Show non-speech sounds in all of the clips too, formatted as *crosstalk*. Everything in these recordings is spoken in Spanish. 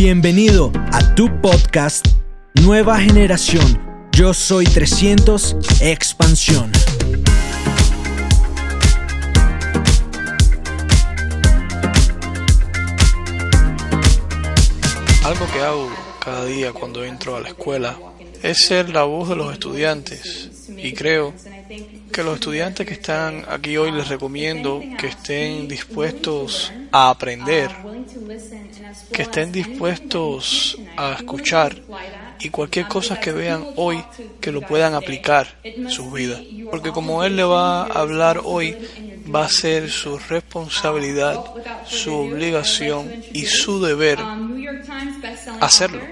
Bienvenido a tu podcast Nueva Generación. Yo soy 300 Expansión. Algo que hago cada día cuando entro a la escuela es ser la voz de los estudiantes. Y creo que los estudiantes que están aquí hoy les recomiendo que estén dispuestos a aprender, que estén dispuestos a escuchar y cualquier cosa que vean hoy que lo puedan aplicar en sus vidas. Porque como él le va a hablar hoy, va a ser su responsabilidad, su obligación y su deber hacerlo.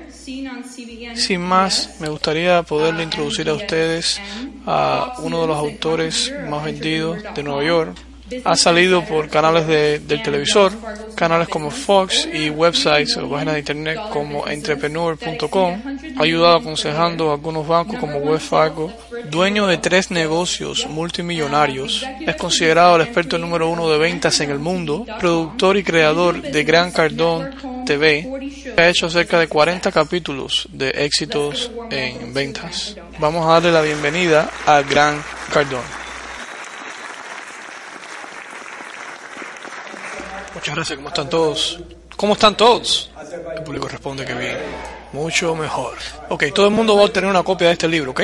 Sin más, me gustaría poderle introducir a ustedes a uno de los autores más vendidos de Nueva York, ha salido por canales de, del televisor, canales como Fox y websites o páginas de internet como entrepreneur.com. Ha ayudado aconsejando a algunos bancos como Wells Fargo. Dueño de tres negocios multimillonarios, es considerado el experto número uno de ventas en el mundo, productor y creador de Gran Cardone TV. Ha hecho cerca de 40 capítulos de éxitos en ventas. Vamos a darle la bienvenida a Gran Cardone. Muchas gracias, ¿cómo están todos? ¿Cómo están todos? El público responde que bien. Mucho mejor. Ok, todo el mundo va a obtener una copia de este libro, ¿ok?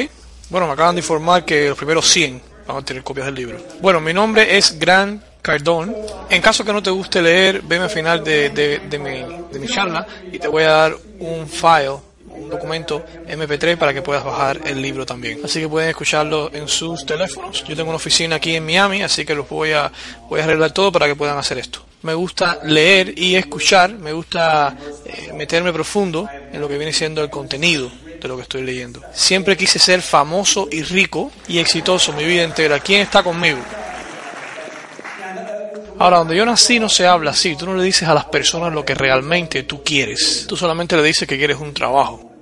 Bueno, me acaban de informar que los primeros 100 van a obtener copias del libro. Bueno, mi nombre es Gran Cardón. En caso que no te guste leer, veme al final de, de, de, mi, de mi charla y te voy a dar un file un documento MP3 para que puedas bajar el libro también. Así que pueden escucharlo en sus teléfonos. Yo tengo una oficina aquí en Miami, así que los voy a, voy a arreglar todo para que puedan hacer esto me gusta leer y escuchar, me gusta eh, meterme profundo en lo que viene siendo el contenido de lo que estoy leyendo. Siempre quise ser famoso y rico y exitoso mi vida entera. ¿Quién está conmigo? Ahora, donde yo nací no se habla así. Tú no le dices a las personas lo que realmente tú quieres. Tú solamente le dices que quieres un trabajo.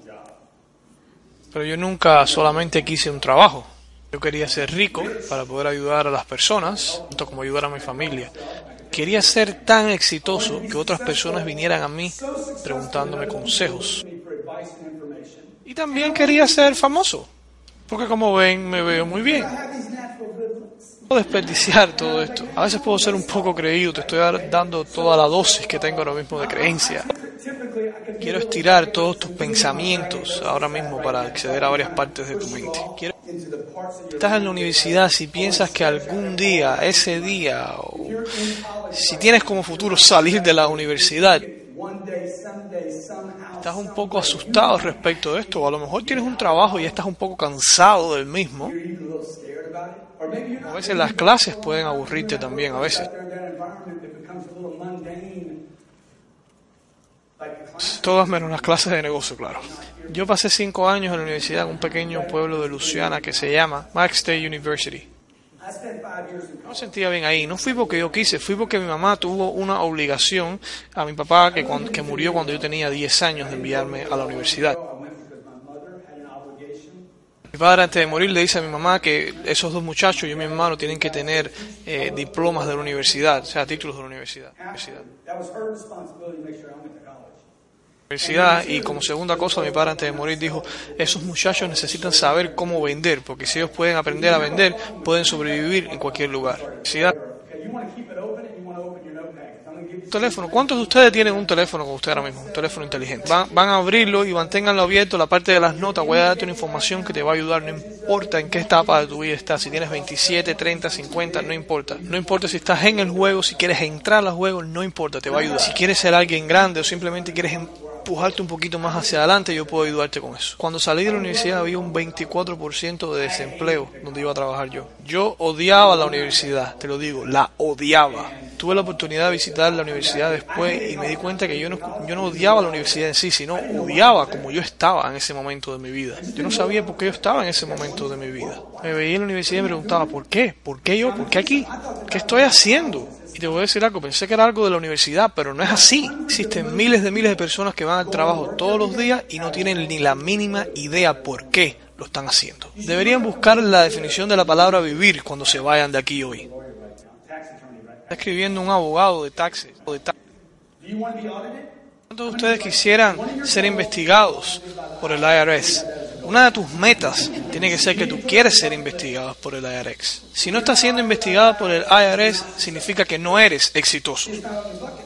Pero yo nunca solamente quise un trabajo. Yo quería ser rico para poder ayudar a las personas, tanto como ayudar a mi familia. Quería ser tan exitoso que otras personas vinieran a mí preguntándome consejos. Y también quería ser famoso, porque como ven me veo muy bien. Puedo desperdiciar todo esto. A veces puedo ser un poco creído, te estoy dando toda la dosis que tengo ahora mismo de creencia. Quiero estirar todos tus pensamientos ahora mismo para acceder a varias partes de tu mente. Estás en la universidad, si piensas que algún día, ese día, o si tienes como futuro salir de la universidad, estás un poco asustado respecto de esto, o a lo mejor tienes un trabajo y estás un poco cansado del mismo. A veces las clases pueden aburrirte también, a veces. Todas menos las clases de negocio, claro. Yo pasé cinco años en la universidad en un pequeño pueblo de Luciana que se llama Max State University. No me sentía bien ahí. No fui porque yo quise, fui porque mi mamá tuvo una obligación a mi papá que, que murió cuando yo tenía 10 años de enviarme a la universidad. Mi padre antes de morir le dice a mi mamá que esos dos muchachos, yo y mi hermano, tienen que tener eh, diplomas de la universidad, o sea, títulos de la universidad. universidad y como segunda cosa mi padre antes de morir dijo, esos muchachos necesitan saber cómo vender, porque si ellos pueden aprender a vender, pueden sobrevivir en cualquier lugar. Teléfono. ¿Cuántos de ustedes tienen un teléfono con usted ahora mismo? Un teléfono inteligente. Van, a abrirlo y manténganlo abierto. La parte de las notas, voy a darte una información que te va a ayudar. No importa en qué etapa de tu vida estás. Si tienes 27, 30, 50, no importa. No importa si estás en el juego, si quieres entrar al juego, no importa, te va a ayudar. Si quieres ser alguien grande o simplemente quieres empujarte un poquito más hacia adelante, yo puedo ayudarte con eso. Cuando salí de la universidad había un 24% de desempleo donde iba a trabajar yo. Yo odiaba la universidad, te lo digo, la odiaba. Tuve la oportunidad de visitar la universidad después y me di cuenta que yo no, yo no odiaba la universidad en sí, sino odiaba como yo estaba en ese momento de mi vida. Yo no sabía por qué yo estaba en ese momento de mi vida. Me veía en la universidad y me preguntaba, ¿por qué? ¿Por qué yo? ¿Por qué aquí? ¿Qué estoy haciendo? Y te voy a decir algo, pensé que era algo de la universidad, pero no es así. Existen miles de miles de personas que van al trabajo todos los días y no tienen ni la mínima idea por qué lo están haciendo. Deberían buscar la definición de la palabra vivir cuando se vayan de aquí hoy. Está escribiendo un abogado de taxes. ¿Cuántos de ustedes quisieran ser investigados por el IRS? Una de tus metas tiene que ser que tú quieres ser investigado por el IRS. Si no estás siendo investigado por el IRS, significa que no eres exitoso.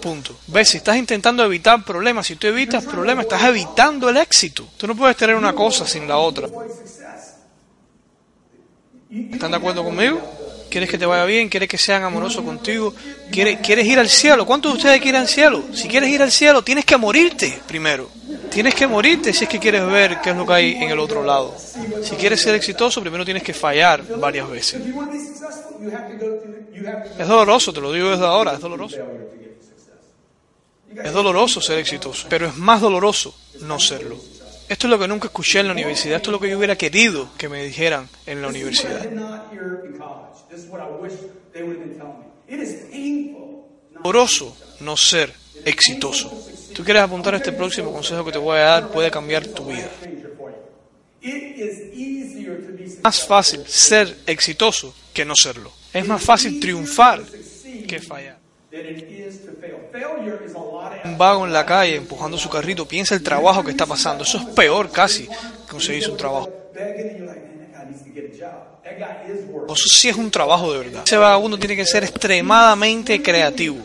Punto. ¿Ves? Si estás intentando evitar problemas, si tú evitas problemas, estás evitando el éxito. Tú no puedes tener una cosa sin la otra. ¿Están de acuerdo conmigo? ¿Quieres que te vaya bien? ¿Quieres que sean amorosos contigo? ¿Quieres, ¿Quieres ir al cielo? ¿Cuántos de ustedes quieren al cielo? Si quieres ir al cielo, tienes que morirte primero. Tienes que morirte si es que quieres ver qué es lo que hay en el otro lado. Si quieres ser exitoso, primero tienes que fallar varias veces. Es doloroso, te lo digo desde ahora, es doloroso. Es doloroso ser exitoso, pero es más doloroso no serlo. Esto es lo que nunca escuché en la universidad, esto es lo que yo hubiera querido que me dijeran en la universidad. Doloroso no ser exitoso. Tú quieres apuntar a este próximo consejo que te voy a dar, puede cambiar tu vida. más fácil ser exitoso que no serlo. Es más fácil triunfar que fallar. Un vago en la calle empujando su carrito piensa el trabajo que está pasando. Eso es peor casi que conseguirse un trabajo. Eso sí es un trabajo de verdad. Ese vagabundo tiene que ser extremadamente creativo.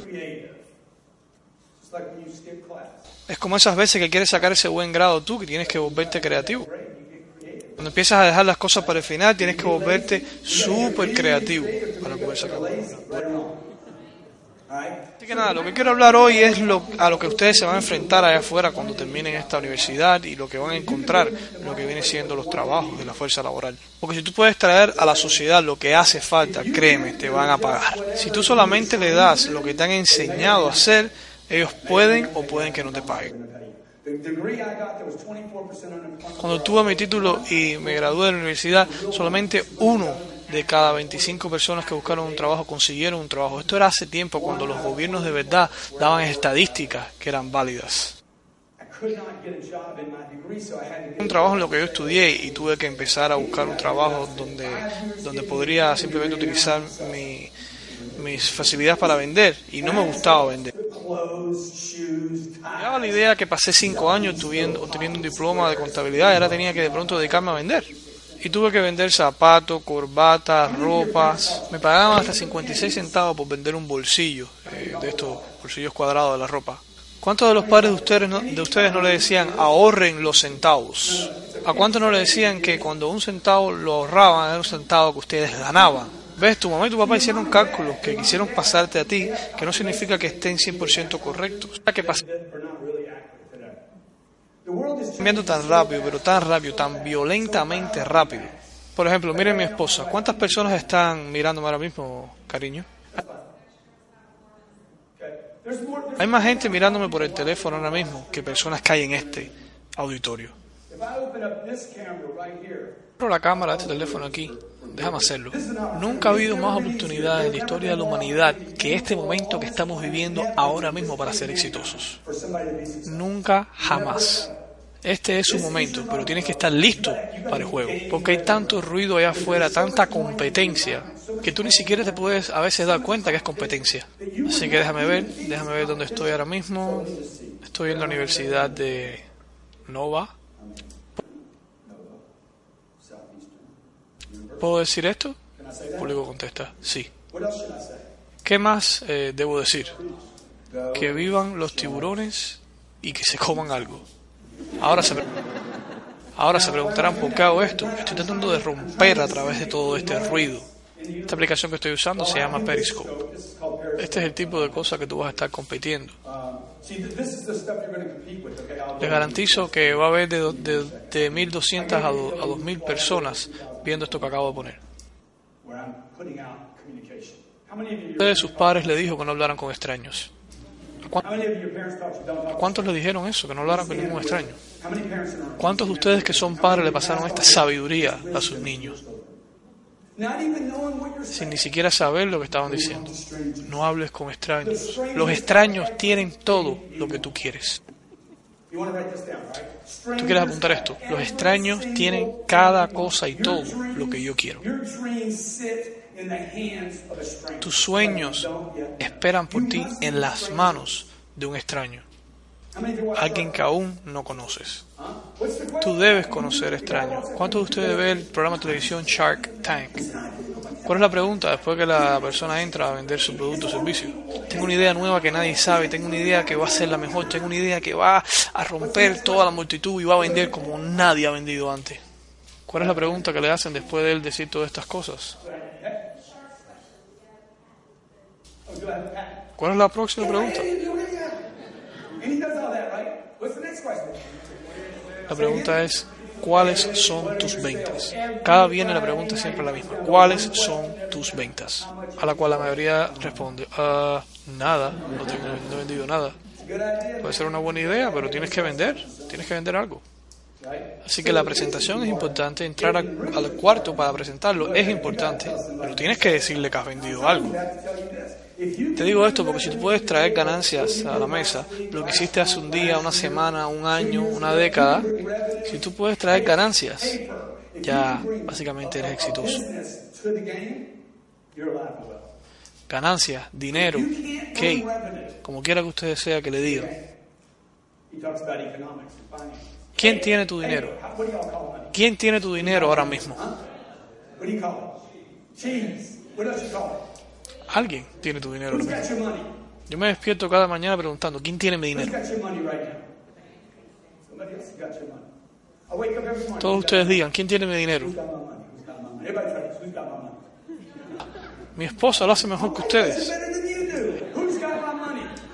Es como esas veces que quieres sacar ese buen grado tú, que tienes que volverte creativo. Cuando empiezas a dejar las cosas para el final, tienes que volverte súper creativo para poder sacarlo. Que nada, lo que quiero hablar hoy es lo, a lo que ustedes se van a enfrentar allá afuera cuando terminen esta universidad y lo que van a encontrar, lo que viene siendo los trabajos de la fuerza laboral. Porque si tú puedes traer a la sociedad lo que hace falta, créeme, te van a pagar. Si tú solamente le das lo que te han enseñado a hacer, ellos pueden o pueden que no te paguen. Cuando tuve mi título y me gradué de la universidad, solamente uno de cada 25 personas que buscaron un trabajo consiguieron un trabajo. Esto era hace tiempo cuando los gobiernos de verdad daban estadísticas que eran válidas. Un trabajo en lo que yo estudié y tuve que empezar a buscar un trabajo donde, donde podría simplemente utilizar mi, mis facilidades para vender y no me gustaba vender. Me daba la idea que pasé cinco años obteniendo un diploma de contabilidad y ahora tenía que de pronto dedicarme a vender y tuve que vender zapatos, corbatas, ropas. Me pagaban hasta 56 centavos por vender un bolsillo eh, de estos bolsillos cuadrados de la ropa. ¿Cuántos de los padres de ustedes, no, de ustedes no le decían ahorren los centavos? ¿A cuántos no le decían que cuando un centavo lo ahorraban era un centavo que ustedes ganaban? ¿Ves? Tu mamá y tu papá hicieron cálculos que quisieron pasarte a ti, que no significa que estén 100% correctos. ¿Qué pasa? Cambiando tan rápido, pero tan rápido, tan violentamente rápido. Por ejemplo, miren mi esposa. ¿Cuántas personas están mirándome ahora mismo, cariño? Hay más gente mirándome por el teléfono ahora mismo que personas que hay en este auditorio. Abro la cámara de este teléfono aquí. Déjame hacerlo. Nunca ha habido más oportunidades en la historia de la humanidad que este momento que estamos viviendo ahora mismo para ser exitosos. Nunca, jamás. Este es su momento, pero tienes que estar listo para el juego, porque hay tanto ruido allá afuera, tanta competencia, que tú ni siquiera te puedes a veces dar cuenta que es competencia. Así que déjame ver, déjame ver dónde estoy ahora mismo. Estoy en la Universidad de Nova. ¿Puedo decir esto? El público contesta, sí. ¿Qué más eh, debo decir? Que vivan los tiburones y que se coman algo. Ahora se, ahora se preguntarán por qué hago esto. Estoy tratando de romper a través de todo este ruido. Esta aplicación que estoy usando se llama Periscope. Este es el tipo de cosa que tú vas a estar compitiendo. Les garantizo que va a haber de, de, de 1.200 a, 2.000 personas viendo esto que acabo de poner. de sus padres le dijo que no hablaran con extraños? ¿Cuántos le dijeron eso, que no hablaran con ningún extraño? ¿Cuántos de ustedes que son padres le pasaron esta sabiduría a sus niños? Sin ni siquiera saber lo que estaban diciendo. No hables con extraños. Los extraños tienen todo lo que tú quieres. Tú quieres apuntar esto. Los extraños tienen cada cosa y todo lo que yo quiero. Tus sueños esperan por ti en las manos de un extraño. alguien que aún no conoces. Tú debes conocer extraños. ¿Cuántos de ustedes ven el programa de televisión Shark Tank? ¿Cuál es la pregunta después que la persona entra a vender su producto o servicio? Tengo una idea nueva que nadie sabe, tengo una idea que va a ser la mejor, tengo una idea que va a romper toda la multitud y va a vender como nadie ha vendido antes. ¿Cuál es la pregunta que le hacen después de él decir todas estas cosas? ¿Cuál es la próxima pregunta? La pregunta es, ¿cuáles son tus ventas? Cada viernes la pregunta es siempre la misma. ¿Cuáles son tus ventas? A la cual la mayoría responde, ah, nada, no, tengo, he vendido nada. Puede ser una buena idea, pero tienes que vender, tienes que vender algo. Así que la presentación es importante, entrar al cuarto para presentarlo es importante, pero tienes que decirle que has vendido algo. Te digo esto porque si tú puedes traer ganancias a la mesa, lo que hiciste hace un día, una semana, un año, una década, si tú puedes traer ganancias, ya básicamente eres exitoso. Ganancias, dinero, ¿qué? Como quiera que usted desea que le diga. ¿Quién tiene tu dinero? ¿Quién tiene tu dinero ahora mismo? Alguien tiene tu dinero. Yo me despierto cada mañana preguntando, ¿quién tiene mi dinero? Todos ustedes digan, ¿quién tiene mi dinero? Mi esposa lo hace mejor que ustedes.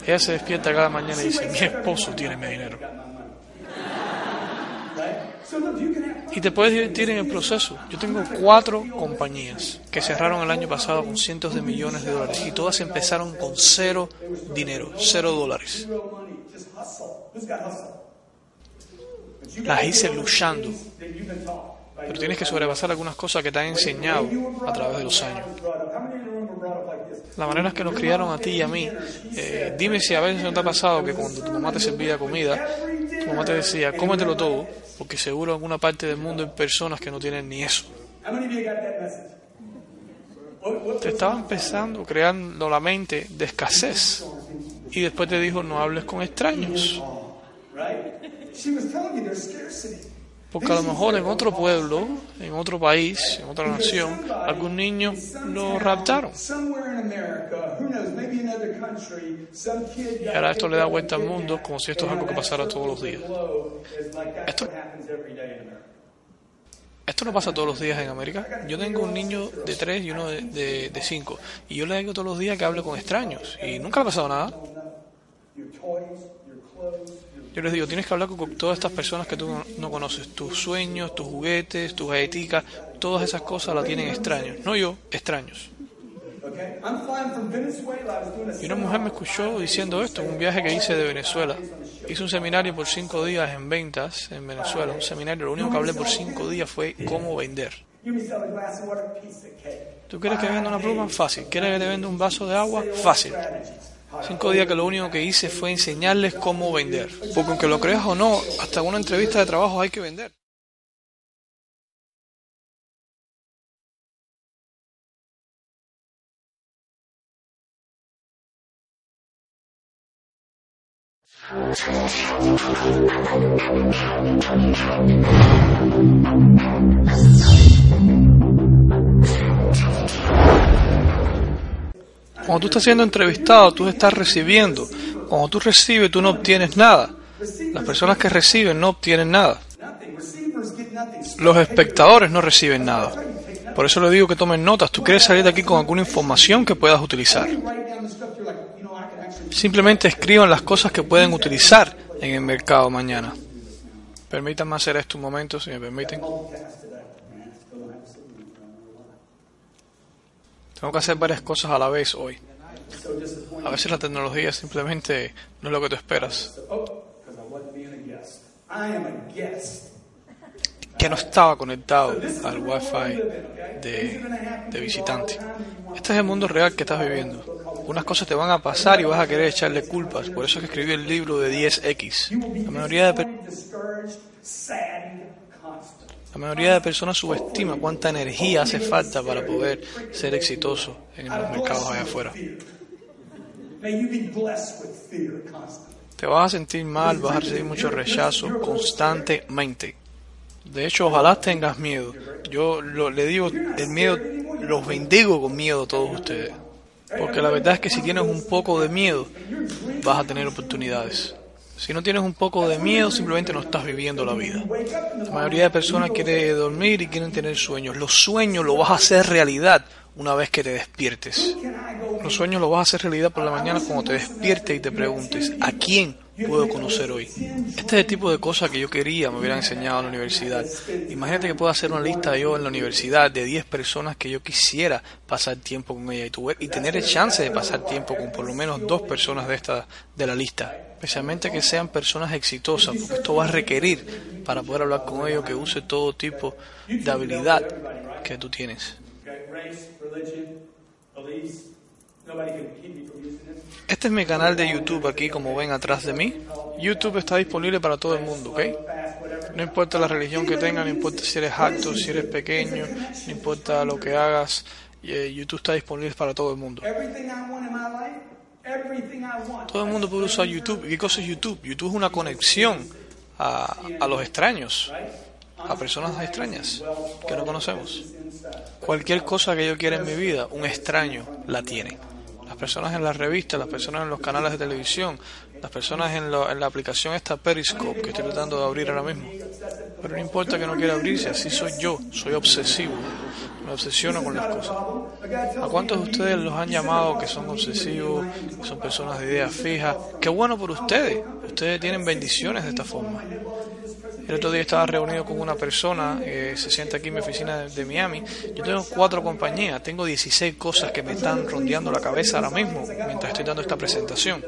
Ella se despierta cada mañana y dice, mi esposo tiene mi dinero. Y te puedes divertir en el proceso. Yo tengo cuatro compañías que cerraron el año pasado con cientos de millones de dólares y todas empezaron con cero dinero, cero dólares. Las hice luchando. Pero tienes que sobrepasar algunas cosas que te han enseñado a través de los años. La manera que nos criaron a ti y a mí. Eh, dime si a veces no te ha pasado que cuando tu mamá te servía comida, tu mamá te decía, cómetelo todo, porque seguro en alguna parte del mundo hay personas que no tienen ni eso. Te estaba empezando creando la mente de escasez y después te dijo no hables con extraños. Porque a lo mejor en otro pueblo, en otro país, en otra nación, algún niño lo raptaron. Y ahora esto le da vuelta al mundo como si esto es algo que pasara todos los días. Esto, esto no pasa todos los días en América. Yo tengo un niño de 3 y uno de 5. y yo le digo todos los días que hable con extraños. Y nunca le ha pasado nada. Yo les digo, tienes que hablar con todas estas personas que tú no conoces. Tus sueños, tus juguetes, tus éticas, todas esas cosas las tienen extraños. No yo, extraños. Y una mujer me escuchó diciendo esto en un viaje que hice de Venezuela. Hice un seminario por cinco días en ventas en Venezuela. Un seminario, lo único que hablé por cinco días fue cómo vender. ¿Tú quieres que venda una pluma? Fácil. ¿Quieres que te venda un vaso de agua? Fácil. Cinco días que lo único que hice fue enseñarles cómo vender. Porque aunque lo creas o no, hasta una entrevista de trabajo hay que vender. Cuando tú estás siendo entrevistado, tú estás recibiendo. Cuando tú recibes, tú no obtienes nada. Las personas que reciben no obtienen nada. Los espectadores no reciben nada. Por eso le digo que tomen notas. Tú quieres salir de aquí con alguna información que puedas utilizar. Simplemente escriban las cosas que pueden utilizar en el mercado mañana. Permítanme hacer esto un momento, si me permiten. Tengo que hacer varias cosas a la vez hoy. A veces la tecnología simplemente no es lo que tú esperas. Que no estaba conectado al wifi de, de visitante. Este es el mundo real que estás viviendo. Unas cosas te van a pasar y vas a querer echarle culpas. Por eso es que escribí el libro de 10X. La mayoría de la mayoría de personas subestima cuánta energía hace falta para poder ser exitoso en los mercados allá afuera. te vas a sentir mal, vas a recibir mucho rechazo constantemente. De hecho, ojalá tengas miedo. Yo le digo, el miedo, los bendigo con miedo a todos ustedes. Porque la verdad es que si tienes un poco de miedo, vas a tener oportunidades. Si no tienes un poco de miedo, simplemente no estás viviendo la vida. La mayoría de personas quieren dormir y quieren tener sueños. Los sueños lo vas a hacer realidad una vez que te despiertes. Los sueños los vas a hacer realidad por la mañana cuando te despiertes y te preguntes, ¿a quién puedo conocer hoy? Este es el tipo de cosas que yo quería me hubieran enseñado en la universidad. Imagínate que puedo hacer una lista yo en la universidad de 10 personas que yo quisiera pasar tiempo con ella y, y tener el chance de pasar tiempo con por lo menos dos personas de, esta, de la lista. Especialmente que sean personas exitosas, porque esto va a requerir para poder hablar con ellos que use todo tipo de habilidad que tú tienes. Este es mi canal de YouTube aquí, como ven atrás de mí. YouTube está disponible para todo el mundo, ¿ok? No importa la religión que tengas, no importa si eres alto, si eres pequeño, no importa lo que hagas, eh, YouTube está disponible para todo el mundo. Todo el mundo puede usar YouTube. qué cosa es YouTube? YouTube es una conexión a, a los extraños, a personas extrañas que no conocemos. Cualquier cosa que yo quiera en mi vida, un extraño la tiene. Las personas en las revistas, las personas en los canales de televisión, las personas en, en la aplicación esta Periscope que estoy tratando de abrir ahora mismo. Pero no importa que no quiera abrirse, así soy yo, soy obsesivo, me obsesiono con las cosas. ¿A cuántos de ustedes los han llamado que son obsesivos, que son personas de ideas fijas? Qué bueno por ustedes, ustedes tienen bendiciones de esta forma. El otro día estaba reunido con una persona, eh, se sienta aquí en mi oficina de, Miami. Yo tengo cuatro compañías, tengo 16 cosas que me están rondeando la cabeza ahora mismo mientras estoy dando esta presentación.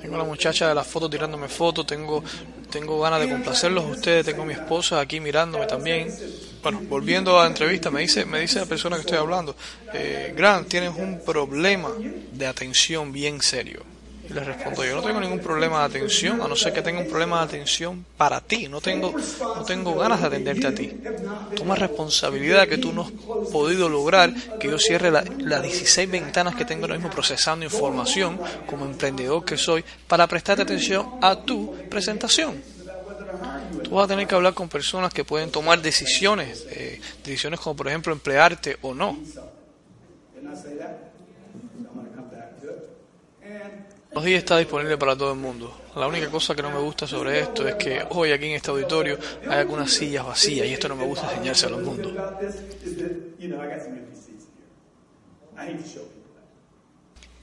Tengo la muchacha de las fotos tirándome fotos, tengo, tengo ganas de complacerlos a ustedes, tengo mi esposa aquí mirándome también. Bueno, volviendo a la entrevista, me dice, me dice la persona que estoy hablando, eh, Grant, tienes un problema de atención bien serio. Y le respondo, yo no tengo ningún problema de atención, a no ser que tenga un problema de atención para ti. No tengo, no tengo ganas de atenderte a ti. Toma responsabilidad que tú no has podido lograr que yo cierre las 16 ventanas que tengo ahora mismo procesando información como emprendedor que soy para prestarte atención a tu presentación. Tú vas a tener que hablar con personas que pueden tomar decisiones, eh, decisiones como por ejemplo emplearte o no. Los días está disponible para todo el mundo. La única cosa que no me gusta sobre esto es que hoy aquí en este auditorio hay algunas sillas vacías y esto no me gusta enseñárselo al mundo.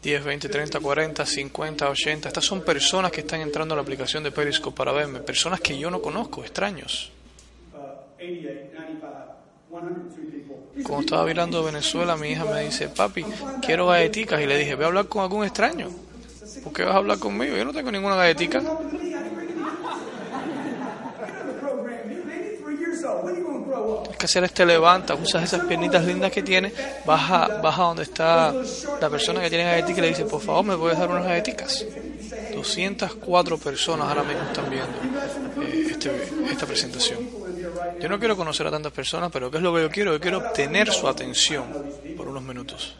10, 20, 30, 40, 50, 80. Estas son personas que están entrando a la aplicación de Periscope para verme. Personas que yo no conozco, extraños. Cuando estaba mirando Venezuela, mi hija me dice, papi, quiero galletitas. Y le dije, voy a hablar con algún extraño. ¿Por qué vas a hablar conmigo? Yo no tengo ninguna galletica. Es que hacer este levanta, usas esas piernitas lindas que tiene, baja, baja donde está la persona que tiene galletica y le dice, por favor, ¿me puedes dar unas galletitas? 204 personas ahora mismo están viendo eh, este, esta presentación. Yo no quiero conocer a tantas personas, pero ¿qué es lo que yo quiero? Yo quiero obtener su atención por unos minutos.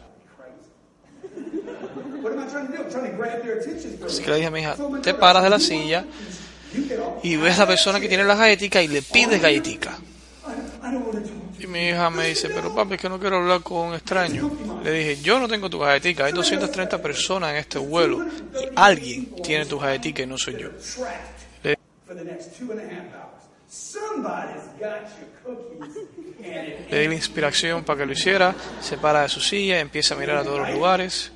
Así que le dije a mi hija, te paras de la silla y ves a la persona que tiene las galletitas y le pides galletitas. Y mi hija me dice, pero papi, es que no quiero hablar con un extraño. Le dije, yo no tengo tu galletica, hay 230 personas en este vuelo y alguien tiene tu galletica y no soy yo. Le, le di la inspiración para que lo hiciera, se para de su silla, empieza a mirar a todos los lugares,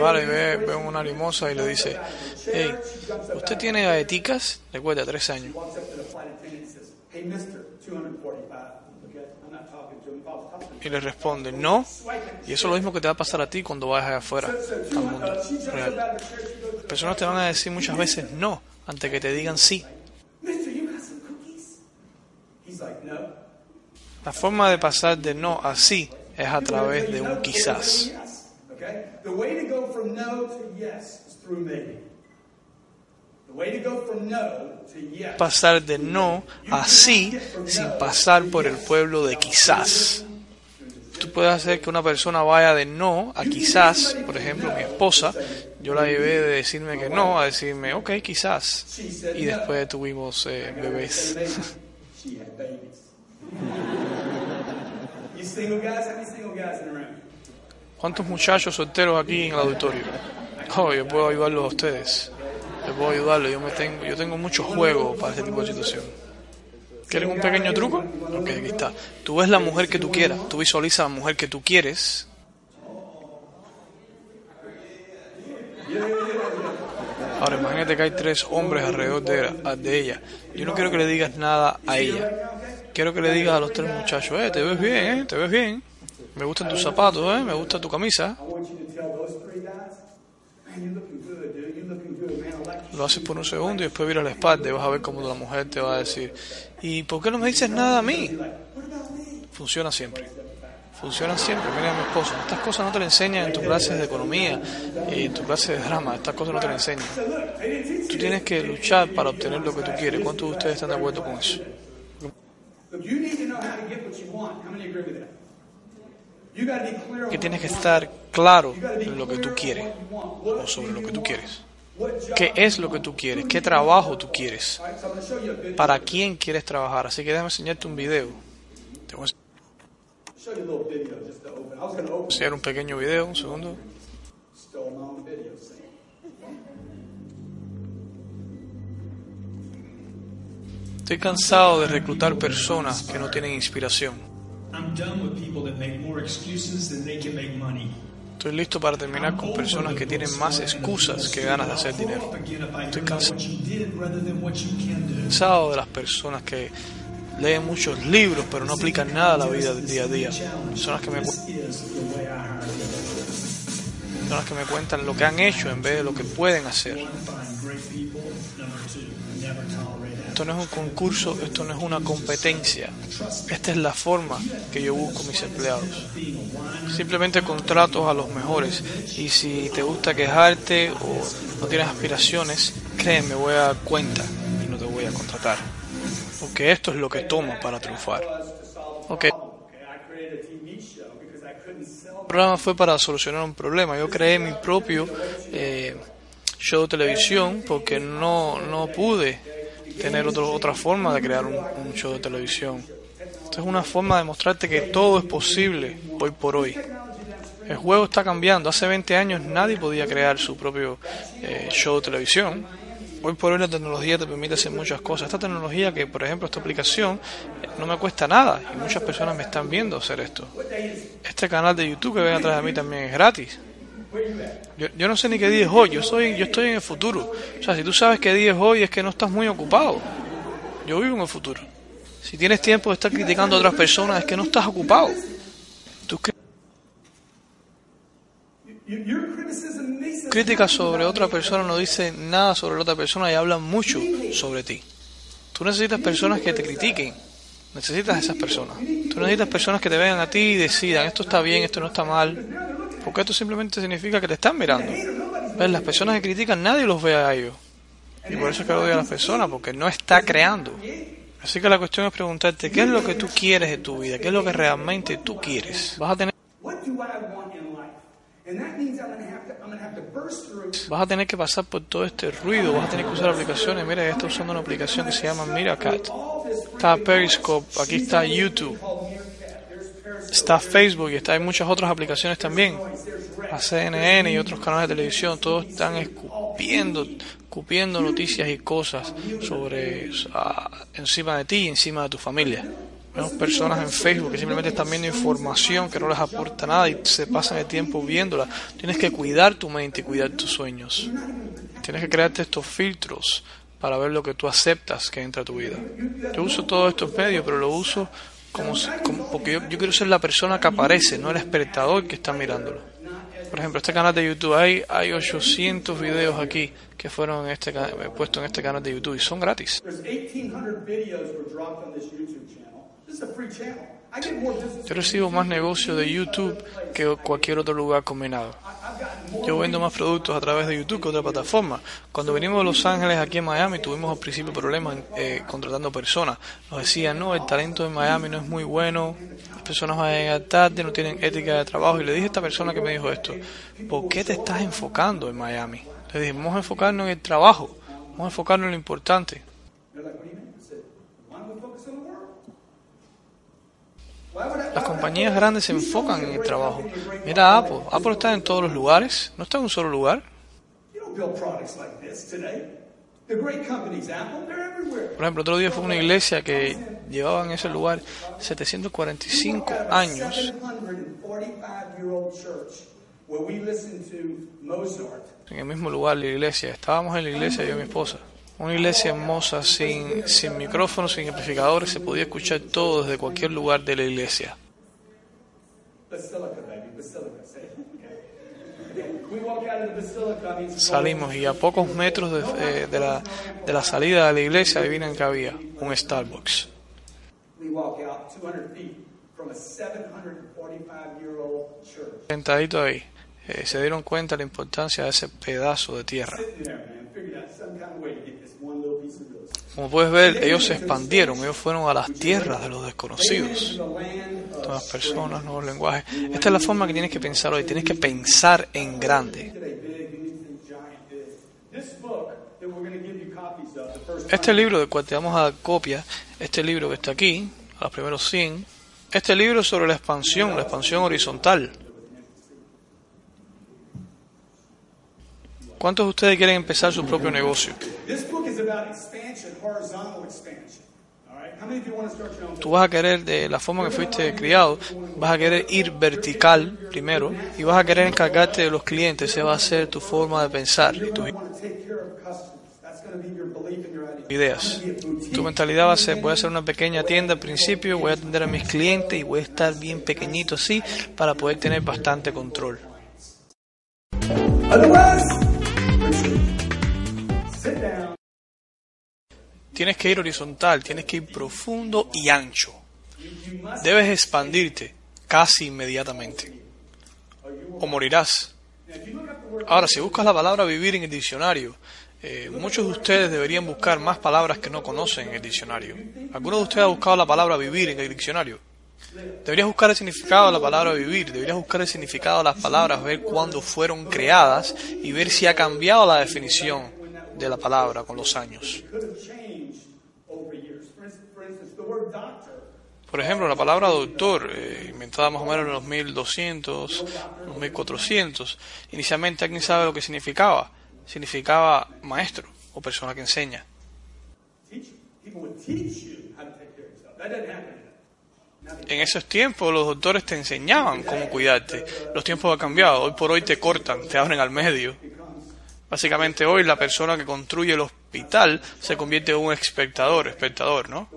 Vale, ve, ve una limosa y le dice, hey, ¿usted tiene galletitas? Le cuesta tres años. Y le responde, no. Y eso es lo mismo que te va a pasar a ti cuando vayas afuera al mundo Las personas te van a decir muchas veces no antes que te digan sí. La forma de pasar de no a sí es a través de un quizás. Pasar de no a sí sin pasar por el pueblo de quizás. Tú puedes hacer que una persona vaya de no a quizás, por ejemplo, mi esposa, Yo la llevé de decirme que no a decirme, ok, quizás. Y después tuvimos eh, bebés. *laughs* ¿Cuántos muchachos solteros aquí en el auditorio? Oh, yo puedo ayudarlos a ustedes. Yo puedo ayudarlos. Yo, me tengo, yo tengo muchos juegos para este tipo de situación. ¿Quieren un pequeño truco? Ok, aquí está. Tú ves la mujer que tú quieras. Tú visualizas la mujer que tú quieres. Ahora imagínate que hay tres hombres alrededor de, de ella. Yo no quiero que le digas nada a ella. Quiero que le digas a los tres muchachos, eh, te ves bien, eh, te ves bien. Me gustan tus zapatos, eh, me gusta tu camisa. Lo haces por un segundo y después viras la espalda y vas a ver cómo la mujer te va a decir, ¿y por qué no me dices nada a mí? Funciona siempre. Funciona siempre. Mira a mi esposo. Estas cosas no te las enseñan en tus clases de economía y en tu clase de drama. Estas cosas no te las enseñan. Tú tienes que luchar para obtener lo que tú quieres. ¿Cuántos de ustedes están de acuerdo con eso? Que tienes que estar claro en lo que tú quieres o sobre lo que tú quieres. ¿Qué es lo que tú quieres? ¿Qué trabajo tú quieres? ¿Para quién quieres trabajar? Así que déjame enseñarte un video. Te voy a enseñar un pequeño video, un segundo. Estoy cansado de reclutar personas que no tienen inspiración. Estoy listo para terminar con personas que tienen más excusas que ganas de hacer dinero. Estoy cansado de las personas que leen muchos libros pero no aplican nada a la vida del día a día. Personas que me, personas que me cuentan lo que han hecho en vez de lo que pueden hacer. Esto no es un concurso, esto no es una competencia. Esta es la forma que yo busco mis empleados. Simplemente contratos a los mejores. Y si te gusta quejarte o no tienes aspiraciones, créeme, voy a dar cuenta y no te voy a contratar. Porque esto es lo que tomo para triunfar. Ok. El programa fue para solucionar un problema. Yo creé mi propio eh, show de televisión porque no, no pude tener otro, otra forma de crear un, show de televisión. Esto es una forma de mostrarte que todo es posible hoy por hoy. El juego está cambiando. Hace 20 años nadie podía crear su propio eh, show de televisión. Hoy por hoy la tecnología te permite hacer muchas cosas. Esta tecnología que, por ejemplo, esta aplicación eh, no me cuesta nada y muchas personas me están viendo hacer esto. Este canal de YouTube que ven atrás de mí también es gratis. Yo, yo, no sé ni qué día es hoy, yo, soy, yo estoy en el futuro. O sea, si tú sabes qué día es hoy es que no estás muy ocupado. Yo vivo en el futuro. Si tienes tiempo de estar criticando a otras personas es que no estás ocupado. Tus críticas sobre otra persona no dicen nada sobre la otra persona y hablan mucho sobre ti. Tú necesitas personas que te critiquen. Necesitas esas personas. Tú necesitas personas que te vean a ti y decidan esto está bien, esto no está mal. Porque esto simplemente significa que te están mirando. Las personas que critican, nadie los ve a ellos. Y por eso es que odio a las personas, porque no está creando. Así que la cuestión es preguntarte, ¿qué es lo que tú quieres de tu vida? ¿Qué es lo que realmente tú quieres? Vas a tener... Vas a tener que pasar por todo este ruido, vas a tener que usar aplicaciones. Mira, ya está usando una aplicación que se llama Miracat. Está Periscope, aquí está YouTube está Facebook y está, hay muchas otras aplicaciones también. A CNN y otros canales de televisión, todos están escupiendo, escupiendo noticias y cosas sobre encima de ti y encima de tu familia. Vemos personas en Facebook que simplemente están viendo información que no les aporta nada y se pasan el tiempo viéndola. Tienes que cuidar tu mente y cuidar tus sueños. Tienes que crearte estos filtros para ver lo que tú aceptas que entra a tu vida. Yo uso todos estos medios, pero lo uso como, porque yo, quiero ser la persona que aparece, no el espectador que está mirándolo. Por ejemplo, este canal de YouTube, hay, hay 800 videos aquí que fueron en este, puestos en este canal de YouTube y son gratis. Yo recibo más negocios de YouTube que cualquier otro lugar combinado. Yo vendo más productos a través de YouTube que otra plataforma. Cuando venimos de Los Ángeles aquí en Miami tuvimos al principio problemas eh, contratando personas. Nos decían, no, el talento en Miami no es muy bueno, las personas van a llegar tarde, no tienen ética de trabajo. Y le dije a esta persona que me dijo esto, ¿por qué te estás enfocando en Miami? Le dije, vamos a enfocarnos en el trabajo, vamos a enfocarnos en lo importante. Las compañías grandes se enfocan en el trabajo. Mira Apple. Apple está en todos los lugares. No está en un solo lugar. Por ejemplo, otro día fue una iglesia que llevaba en ese lugar 745 años. En el mismo lugar, la iglesia. Estábamos en la iglesia yo y mi esposa. Una iglesia hermosa, sin, sin micrófonos, sin amplificadores, se podía escuchar todo desde cualquier lugar de la iglesia. Salimos y a pocos metros de, eh, de, la, de la salida de la iglesia, adivinan que había un Starbucks. Sentadito ahí, eh, se dieron cuenta de la importancia de ese pedazo de tierra. Como puedes ver, ellos se expandieron, ellos fueron a las tierras de los desconocidos. Todas personas, nuevos lenguajes. Esta es la forma que tienes que pensar hoy, tienes que pensar en grande. Este libro del cual te vamos a dar copia, este libro que está aquí, a los primeros 100, este libro sobre la expansión, la expansión horizontal. ¿Cuántos de ustedes quieren empezar su propio negocio? Tú vas a querer, de la forma que fuiste criado, vas a querer ir vertical primero y vas a querer encargarte de los clientes. Esa va a ser tu forma de pensar y tus ideas. Tu mentalidad va a ser, voy a hacer una pequeña tienda al principio, voy a atender a mis clientes y voy a estar bien pequeñito así para poder tener bastante control. Tienes que ir horizontal, tienes que ir profundo y ancho. Debes expandirte casi inmediatamente. O morirás. Ahora, si buscas la palabra vivir en el diccionario, eh, muchos de ustedes deberían buscar más palabras que no conocen en el diccionario. ¿Alguno de ustedes ha buscado la palabra vivir en el diccionario? Deberías buscar el significado de la palabra vivir, deberías buscar el significado de las palabras, ver cuándo fueron creadas y ver si ha cambiado la definición de la palabra con los años. Por ejemplo, la palabra doctor, eh, inventada más o menos en los 1200, los 1400, inicialmente alguien sabe lo que significaba. Significaba maestro o persona que enseña. En esos tiempos los doctores te enseñaban cómo cuidarte. Los tiempos han cambiado. Hoy por hoy te cortan, te abren al medio. Básicamente hoy la persona que construye el hospital se convierte en un espectador, espectador, ¿no?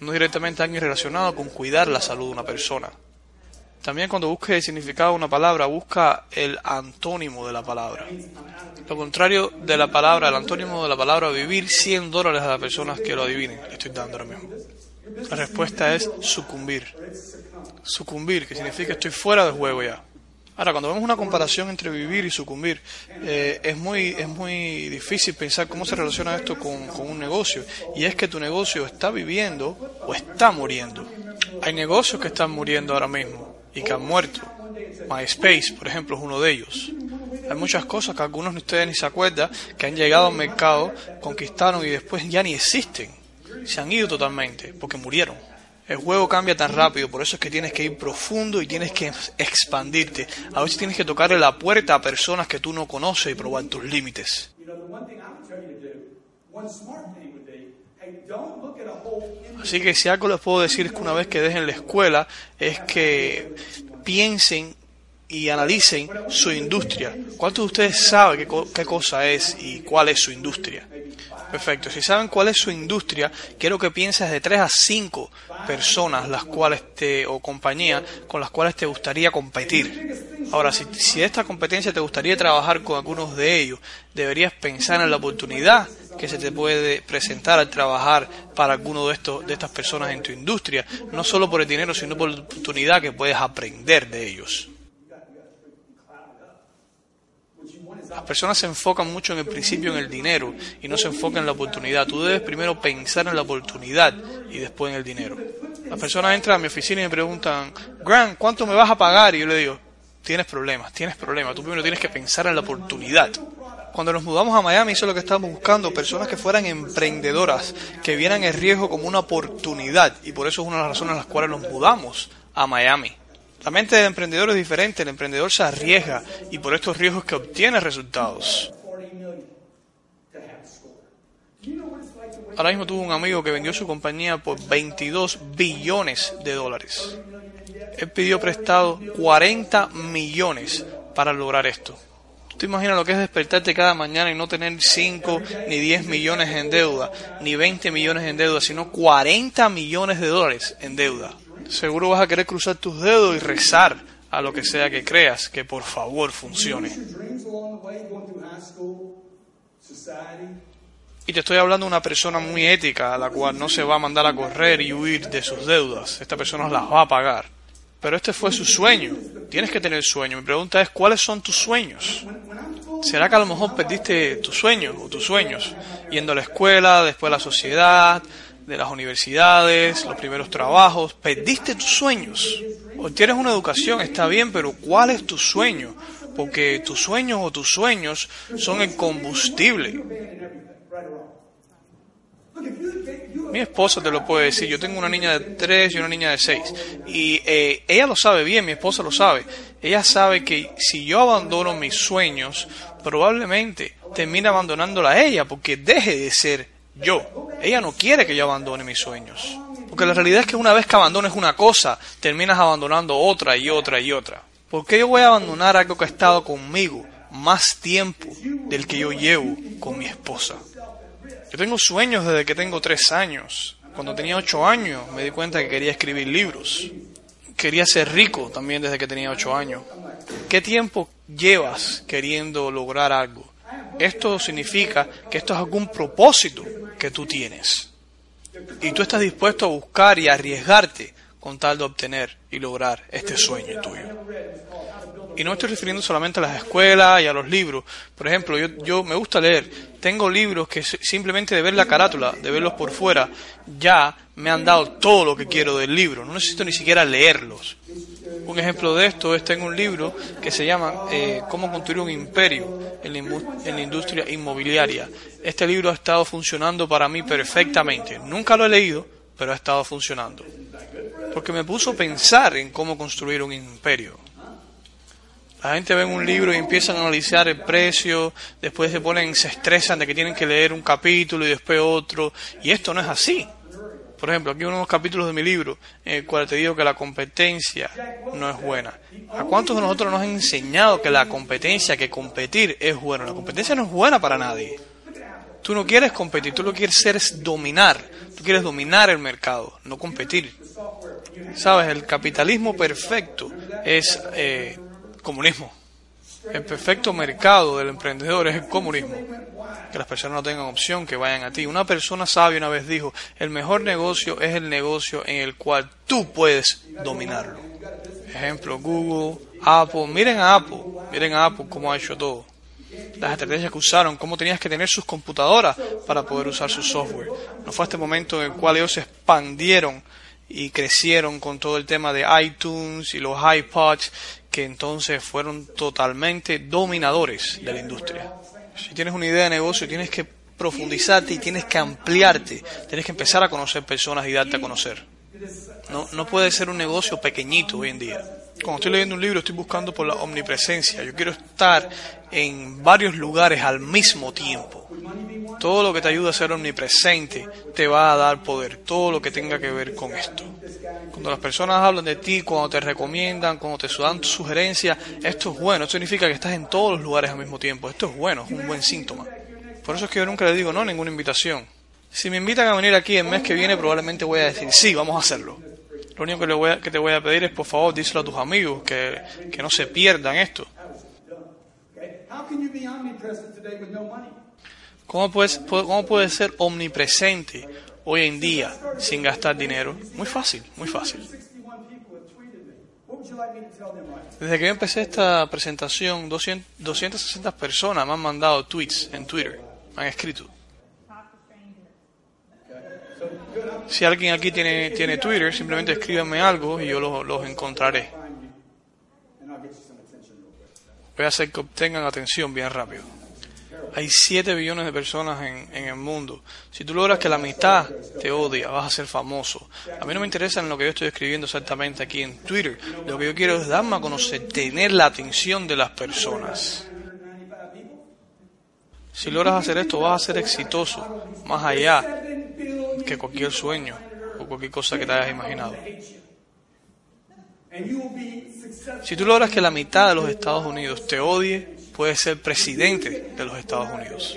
No directamente alguien relacionado con cuidar la salud de una persona. También cuando busques el significado de una palabra, busca el antónimo de la palabra. Lo contrario de la palabra, el antónimo de la palabra vivir, 100 dólares a las personas que lo adivinen. Estoy dando ahora mismo. La respuesta es sucumbir. Sucumbir, que significa estoy fuera del juego ya. Ahora, cuando vemos una comparación entre vivir y sucumbir, eh, es, muy, es muy difícil pensar cómo se relaciona esto con, con, un negocio. Y es que tu negocio está viviendo o está muriendo. Hay negocios que están muriendo ahora mismo y que han muerto. MySpace, por ejemplo, es uno de ellos. Hay muchas cosas que algunos de ustedes ni se acuerdan que han llegado al mercado, conquistaron y después ya ni existen. Se han ido totalmente porque murieron. El juego cambia tan rápido, por eso es que tienes que ir profundo y tienes que expandirte. A veces tienes que tocarle la puerta a personas que tú no conoces y probar tus límites. Así que si algo les puedo decir es que una vez que dejen la escuela es que piensen y analicen su industria. ¿Cuántos de ustedes saben qué, qué cosa es y cuál es su industria? Perfecto. Si saben cuál es su industria, quiero que pienses de 3 a 5 personas las cuales te o compañías con las cuales te gustaría competir. Ahora, si, si esta competencia te gustaría trabajar con algunos de ellos, deberías pensar en la oportunidad que se te puede presentar al trabajar para alguno de, estos, de estas personas en tu industria, no solo por el dinero, sino por la oportunidad que puedes aprender de ellos. Las personas se enfocan mucho en el principio en el dinero y no se enfocan en la oportunidad. Tú debes primero pensar en la oportunidad y después en el dinero. Las personas entran a mi oficina y me preguntan, Grant, ¿cuánto me vas a pagar? Y yo le digo, tienes problemas, tienes problemas. Tú primero tienes que pensar en la oportunidad. Cuando nos mudamos a Miami, eso es lo que estábamos buscando, personas que fueran emprendedoras, que vieran el riesgo como una oportunidad. Y por eso es una de las razones en las cuales nos mudamos a Miami. La mente del emprendedor es diferente, el emprendedor se arriesga y por estos riesgos que obtiene resultados. Ahora mismo tuve un amigo que vendió su compañía por 22 billones de dólares. Él pidió prestado 40 millones para lograr esto. ¿Tú imaginas lo que es despertarte cada mañana y no tener 5 ni 10 millones en deuda, ni 20 millones en deuda, sino 40 millones de dólares en deuda? Seguro vas a querer cruzar tus dedos y rezar a lo que sea que creas que por favor funcione. Y te estoy hablando de una persona muy ética, a la cual no se va a mandar a correr y huir de sus deudas. Esta persona las va a pagar. Pero este fue su sueño. Tienes que tener sueño. Mi pregunta es, ¿cuáles son tus sueños? ¿Será que a lo mejor perdiste tus sueños o tus sueños? Yendo a la escuela, después a la sociedad, de las universidades, los primeros trabajos, perdiste tus sueños. O tienes una educación, está bien, pero ¿cuál es tu sueño? Porque tus sueños o tus sueños son el combustible. Mi esposa te lo puede decir. Yo tengo una niña de 3 y una niña de 6. Y eh, ella lo sabe bien, mi esposa lo sabe. Ella sabe que si yo abandono mis sueños, probablemente termine abandonándola a ella porque deje de ser yo. Ella no quiere que yo abandone mis sueños. Porque la realidad es que una vez que abandones una cosa, terminas abandonando otra y otra y otra. ¿Por qué yo voy a abandonar algo que ha estado conmigo más tiempo del que yo llevo con mi esposa? Yo tengo sueños desde que tengo tres años. Cuando tenía ocho años me di cuenta que quería escribir libros. Quería ser rico también desde que tenía ocho años. ¿Qué tiempo llevas queriendo lograr algo? Esto significa que esto es algún propósito que tú tienes. Y tú estás dispuesto a buscar y arriesgarte con tal de obtener y lograr este sueño tuyo. Y no me estoy refiriendo solamente a las escuelas y a los libros. Por ejemplo, yo, yo me gusta leer. Tengo libros que simplemente de ver la carátula, de verlos por fuera, ya me han dado todo lo que quiero del libro. No necesito ni siquiera leerlos. Un ejemplo de esto es tengo un libro que se llama eh, Cómo construir un imperio en la, industria inmobiliaria. Este libro ha estado funcionando para mí perfectamente. Nunca lo he leído, pero ha estado funcionando. Porque me puso a pensar en cómo construir un imperio. La gente ve un libro y empiezan a analizar el precio, después se ponen, se estresan de que tienen que leer un capítulo y después otro, y esto no es así. Por ejemplo, aquí unos capítulos de mi libro en el cual te digo que la competencia no es buena. ¿A cuántos de nosotros nos han enseñado que la competencia, que competir es bueno? La competencia no es buena para nadie. Tú no quieres competir, tú lo que quieres hacer es dominar. Tú quieres dominar el mercado, no competir. ¿Sabes? El capitalismo perfecto es eh, comunismo. El perfecto mercado del emprendedor es el comunismo que las personas no tengan opción, que vayan a ti. Una persona sabia una vez dijo, el mejor negocio es el negocio en el cual tú puedes dominarlo. Ejemplo, Google, Apple, miren a Apple, miren a Apple cómo ha hecho todo. Las estrategias que usaron, cómo tenías que tener sus computadoras para poder usar su software. No fue este momento en el cual ellos se expandieron y crecieron con todo el tema de iTunes y los iPods, que entonces fueron totalmente dominadores de la industria. Si tienes una idea de negocio, tienes que profundizarte y tienes que ampliarte. Tienes que empezar a conocer personas y darte a conocer. No, no puede ser un negocio pequeñito hoy en día. Cuando estoy leyendo un libro, estoy buscando por la omnipresencia. Yo quiero estar en varios lugares al mismo tiempo. Todo lo que te ayuda a ser omnipresente te va a dar poder. Todo lo que tenga que ver con esto. Cuando las personas hablan de ti, cuando te recomiendan, cuando te dan sugerencias, esto es bueno. Esto significa que estás en todos los lugares al mismo tiempo. Esto es bueno, es un buen síntoma. Por eso es que yo nunca le digo no ninguna invitación. Si me invitan a venir aquí el mes que viene, probablemente voy a decir sí, vamos a hacerlo. Lo único que, te voy a pedir es, por favor, díselo a tus amigos, que, que no se pierdan esto. ¿Cómo puedes, pu- ¿Cómo puedes ser omnipresente hoy en día sin gastar dinero? Muy fácil, muy fácil. 61 people have tweeted me. What would you like me to tell them right now? Desde que yo empecé esta presentación, 200 260 personas me han mandado tweets en Twitter, me han escrito. Si alguien aquí tiene, tiene Twitter, simplemente escríbanme algo y yo los, los encontraré. Voy a hacer que obtengan atención bien rápido. Hay 7 billones de personas en, en el mundo. Si tú logras que la mitad te odia, vas a ser famoso. A mí no me interesa lo que yo estoy escribiendo exactamente aquí en Twitter. Lo que yo quiero es darme a conocer, tener la atención de las personas. 195 people? Si logras hacer esto, vas a ser exitoso, más allá 7 billion que cualquier sueño o cualquier cosa que te hayas imaginado. Si tú logras que la mitad de los Estados Unidos te odie, puedes ser presidente de los Estados Unidos.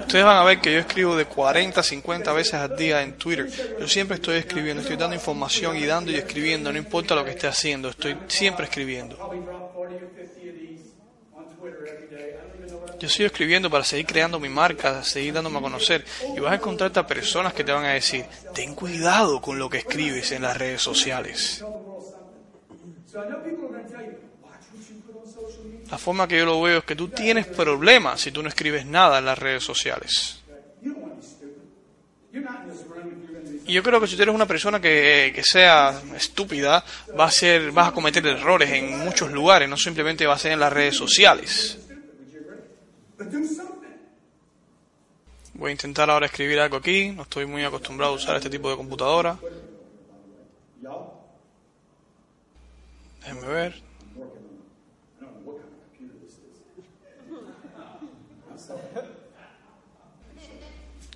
Ustedes van a ver que yo escribo de 40 a 50 veces al día en Twitter. Yo siempre estoy escribiendo, estoy dando información y dando y escribiendo, no importa lo que esté haciendo, estoy siempre escribiendo. Yo sigo escribiendo para seguir creando mi marca, seguir dándome a conocer. Y vas a encontrarte a personas que te van a decir, ten cuidado con lo que escribes en las redes sociales. La forma que yo lo veo es que tú tienes problemas si tú no escribes nada en las redes sociales. Y yo creo que si tú eres una persona que, que sea estúpida, va a ser, vas a cometer errores en muchos lugares, no simplemente va a ser en las redes sociales. Voy a intentar ahora escribir algo aquí, no estoy muy acostumbrado a usar este tipo de computadora. Déjenme ver.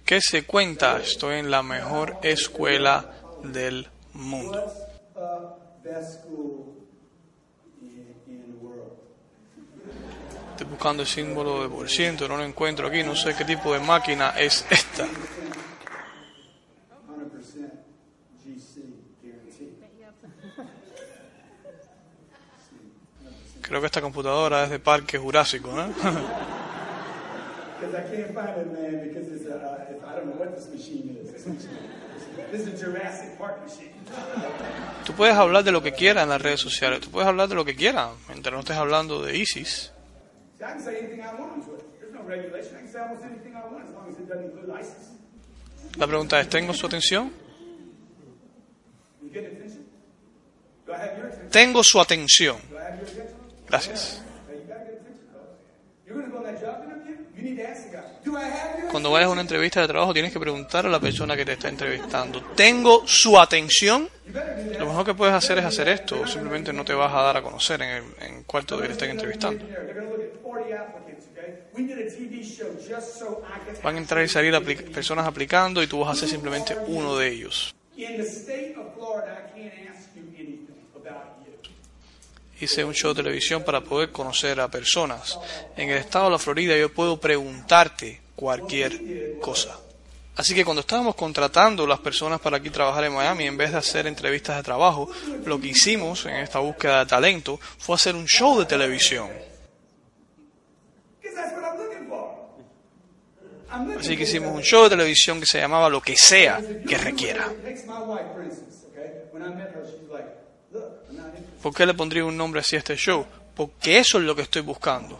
¿Qué se cuenta? Estoy en la mejor escuela del mundo. What's the best school in, in the world? Estoy buscando el símbolo de por ciento, no lo encuentro aquí, no sé qué tipo de máquina es esta. 100% GC guarantee. Creo que esta computadora es de Parque Jurásico, ¿no? Machine. Tú puedes hablar de lo que quieras en las redes sociales, tú puedes hablar de lo que quieras, mientras no estés hablando de ISIS. See, I can say anything I want on Twitter. There's no regulation. I can say almost anything I want as long as it doesn't include ISIS. La pregunta es, ¿tengo su atención? You get attention? Do I have your attention? Tengo su atención. Do I have your attention? Gracias. You're gonna go on that job interview? You need to ask the guy, Cuando vayas a una entrevista de trabajo tienes que preguntar a la persona que te está entrevistando, ¿tengo su atención? Lo mejor que puedes hacer es hacer esto, o simplemente no te vas a dar a conocer en el en que te estén entrevistando. They're gonna look at 40 applicants, okay? We did a TV show just so I could Van a entrar y salir personas aplicando y tú vas a ser simplemente uno de ellos. Hice un show de televisión para poder conocer a personas. En el estado de la Florida yo puedo preguntarte cualquier cosa. Así que cuando estábamos contratando las personas para aquí trabajar en Miami, en vez de hacer entrevistas de trabajo, lo que hicimos en esta búsqueda de talento fue hacer un show de televisión. Así que hicimos un show de televisión que se llamaba Lo que sea que requiera. ¿Por qué le pondría un nombre así a este show? Porque eso es lo que estoy buscando.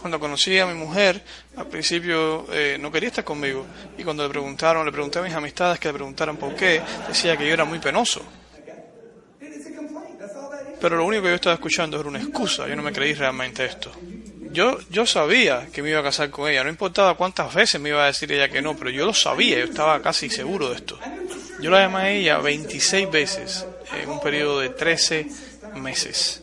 Cuando conocí a mi mujer, al principio eh, no quería estar conmigo. Y cuando le preguntaron, le pregunté a mis amistades que le preguntaran por qué, decía que yo era muy penoso. Pero lo único que yo estaba escuchando era una excusa. Yo no me creí realmente esto. Yo, yo sabía que me iba a casar con ella. No importaba cuántas veces me iba a decir ella que no, pero yo lo sabía. Yo estaba casi seguro de esto. Yo la llamé a ella 26 veces en un periodo de 13 meses.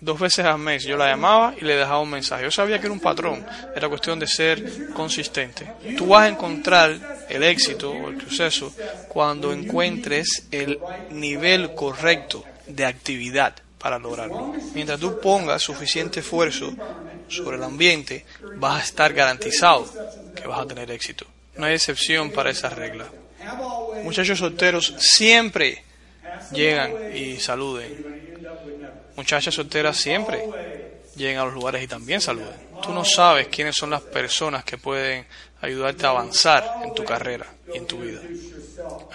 Dos veces al mes yo la llamaba y le dejaba un mensaje. Yo sabía que era un patrón. Era cuestión de ser consistente. Tú vas a encontrar el éxito o el suceso cuando encuentres el nivel correcto de actividad para lograrlo. Mientras tú pongas suficiente esfuerzo sobre el ambiente, vas a estar garantizado que vas a tener éxito. No hay excepción para esa regla. Muchachos solteros siempre llegan y saluden. Muchachas solteras siempre llegan a los lugares y también saluden. Tú no sabes quiénes son las personas que pueden ayudarte a avanzar en tu carrera y en tu vida.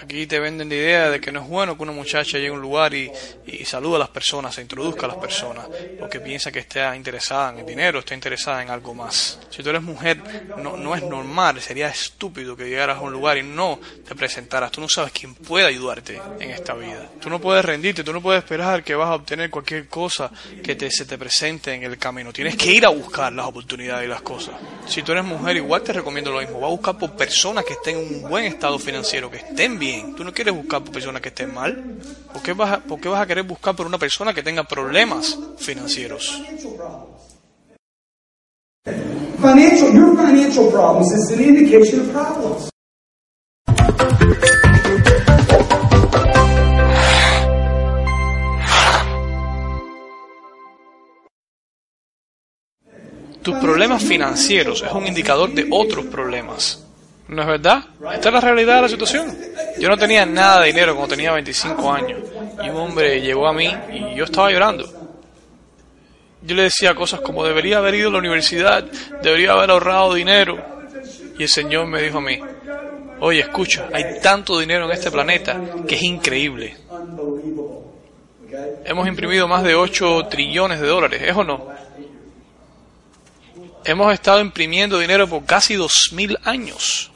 Aquí te venden la idea de que no es bueno que una muchacha llegue a un lugar y, y salude a las personas, se introduzca a las personas, porque piensa que está interesada en el dinero, está interesada en algo más. Si tú eres mujer, no, no es normal, sería estúpido que llegaras a un lugar y no te presentaras. Tú no sabes quién puede ayudarte en esta vida. Tú no puedes rendirte, tú no puedes esperar que vas a obtener cualquier cosa que te, se te presente en el camino. Tienes que ir a buscar las oportunidades y las cosas. Si tú eres mujer, igual te recomiendo lo mismo. Va a buscar por personas que estén en un buen estado financiero, que estén bien. Tú no quieres buscar por personas que estén mal. ¿Por qué vas a, por qué vas a querer buscar por una persona que tenga problemas financieros? Financial, your financial problems is an indication of problems. Tus problemas financieros es un indicador de otros problemas. ¿No es verdad? Esta es la realidad de la situación. Yo no tenía nada de dinero cuando tenía 25 años. Y un hombre llegó a mí y yo estaba llorando. Yo le decía cosas como debería haber ido a la universidad, debería haber ahorrado dinero. Y el Señor me dijo a mí, oye, escucha, hay tanto dinero en este planeta que es increíble. Hemos imprimido más de 8 trillones de dólares, ¿es o no? Hemos estado imprimiendo dinero por casi 2.000 años.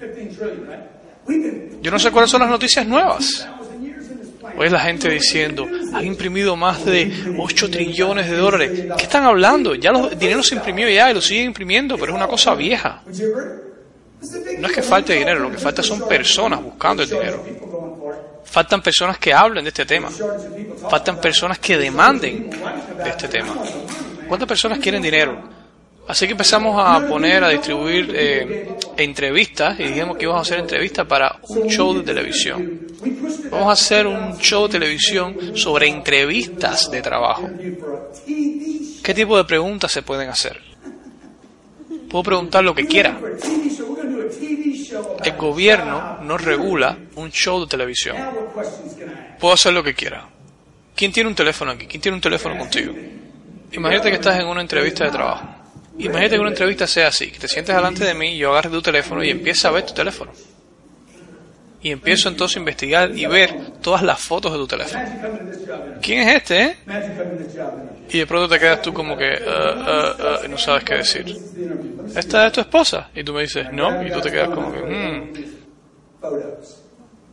Yo no sé cuáles son las noticias nuevas. Hoy la gente diciendo, han imprimido más de 8 trillones de dólares. ¿Qué están hablando? Ya los, el dinero se imprimió ya y lo siguen imprimiendo, pero es una cosa vieja. No es que falte dinero, lo que falta son personas buscando el dinero. Faltan personas que hablen de este tema. Faltan personas que demanden de este tema. ¿Cuántas personas quieren dinero? Así que empezamos a poner, a distribuir eh, entrevistas y dijimos que íbamos a hacer entrevistas para un show de televisión. Vamos a hacer un show de televisión sobre entrevistas de trabajo. ¿Qué tipo de preguntas se pueden hacer? Puedo preguntar lo que quiera. El gobierno no regula un show de televisión. Puedo hacer lo que quiera. ¿Quién tiene un teléfono aquí? ¿Quién tiene un teléfono contigo? Imagínate que estás en una entrevista de trabajo. Imagínate que una entrevista sea así, que te sientes delante de mí, yo agarre tu teléfono y empiezo a ver tu teléfono. Y empiezo entonces a investigar y ver todas las fotos de tu teléfono. ¿Quién es este, eh? Y de pronto te quedas tú como que uh, uh, uh, no sabes qué decir. ¿Esta es tu esposa? Y tú me dices, no. Y tú te quedas como que, hmm.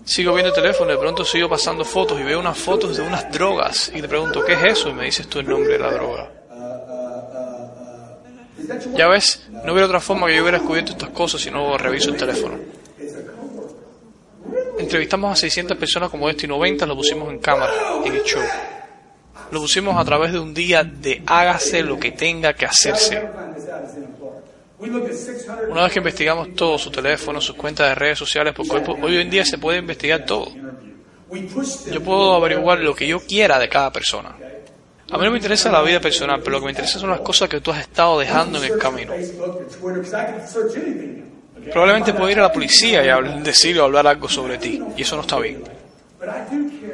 Sigo viendo el teléfono, de pronto sigo pasando fotos y veo unas fotos de unas drogas. Y te pregunto, ¿qué es eso? Y me dices tú el nombre de la droga. Ya ves, no hubiera otra forma que yo hubiera descubierto estas cosas si no reviso el teléfono. Entrevistamos a 600 personas como este y 90 lo pusimos en cámara en el show. Lo pusimos a través de un día de hágase lo que tenga que hacerse. Una vez que investigamos todo, su teléfono, sus cuentas de redes sociales, porque hoy, hoy en día se puede investigar todo. Yo puedo averiguar lo que yo quiera de cada persona. A mí no me interesa la vida personal, pero lo que me interesa son las cosas que tú has estado dejando en el camino. Probablemente puedo ir a la policía y decir o hablar algo sobre ti, y eso no está bien.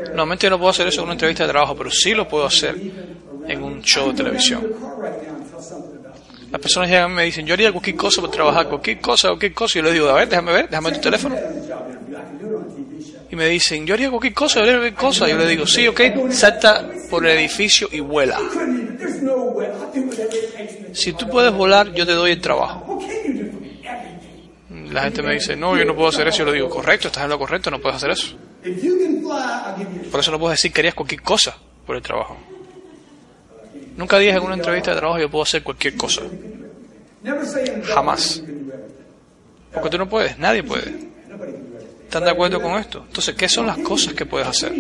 Normalmente no puedo hacer eso en una entrevista de trabajo, pero sí lo puedo hacer en un show de televisión. Las personas llegan me dicen, yo haría cualquier cosa por trabajar, cualquier cosa, cualquier cosa, y yo les digo, a ver, déjame ver, déjame tu teléfono. Y me dicen, yo haría cualquier cosa, yo haría cualquier cosa. Y yo le digo, sí, ok, salta por el edificio y vuela. Si tú puedes volar, yo te doy el trabajo. La gente me dice, no, yo no puedo hacer eso. Yo le digo, correcto, estás en lo correcto, no puedes hacer eso. Por eso no puedes decir que harías cualquier cosa por el trabajo. Nunca digas en una entrevista de trabajo yo puedo hacer cualquier cosa. Jamás. Porque tú no puedes, nadie puede. ¿Están de acuerdo con esto? Entonces, ¿qué son las cosas que puedes hacer?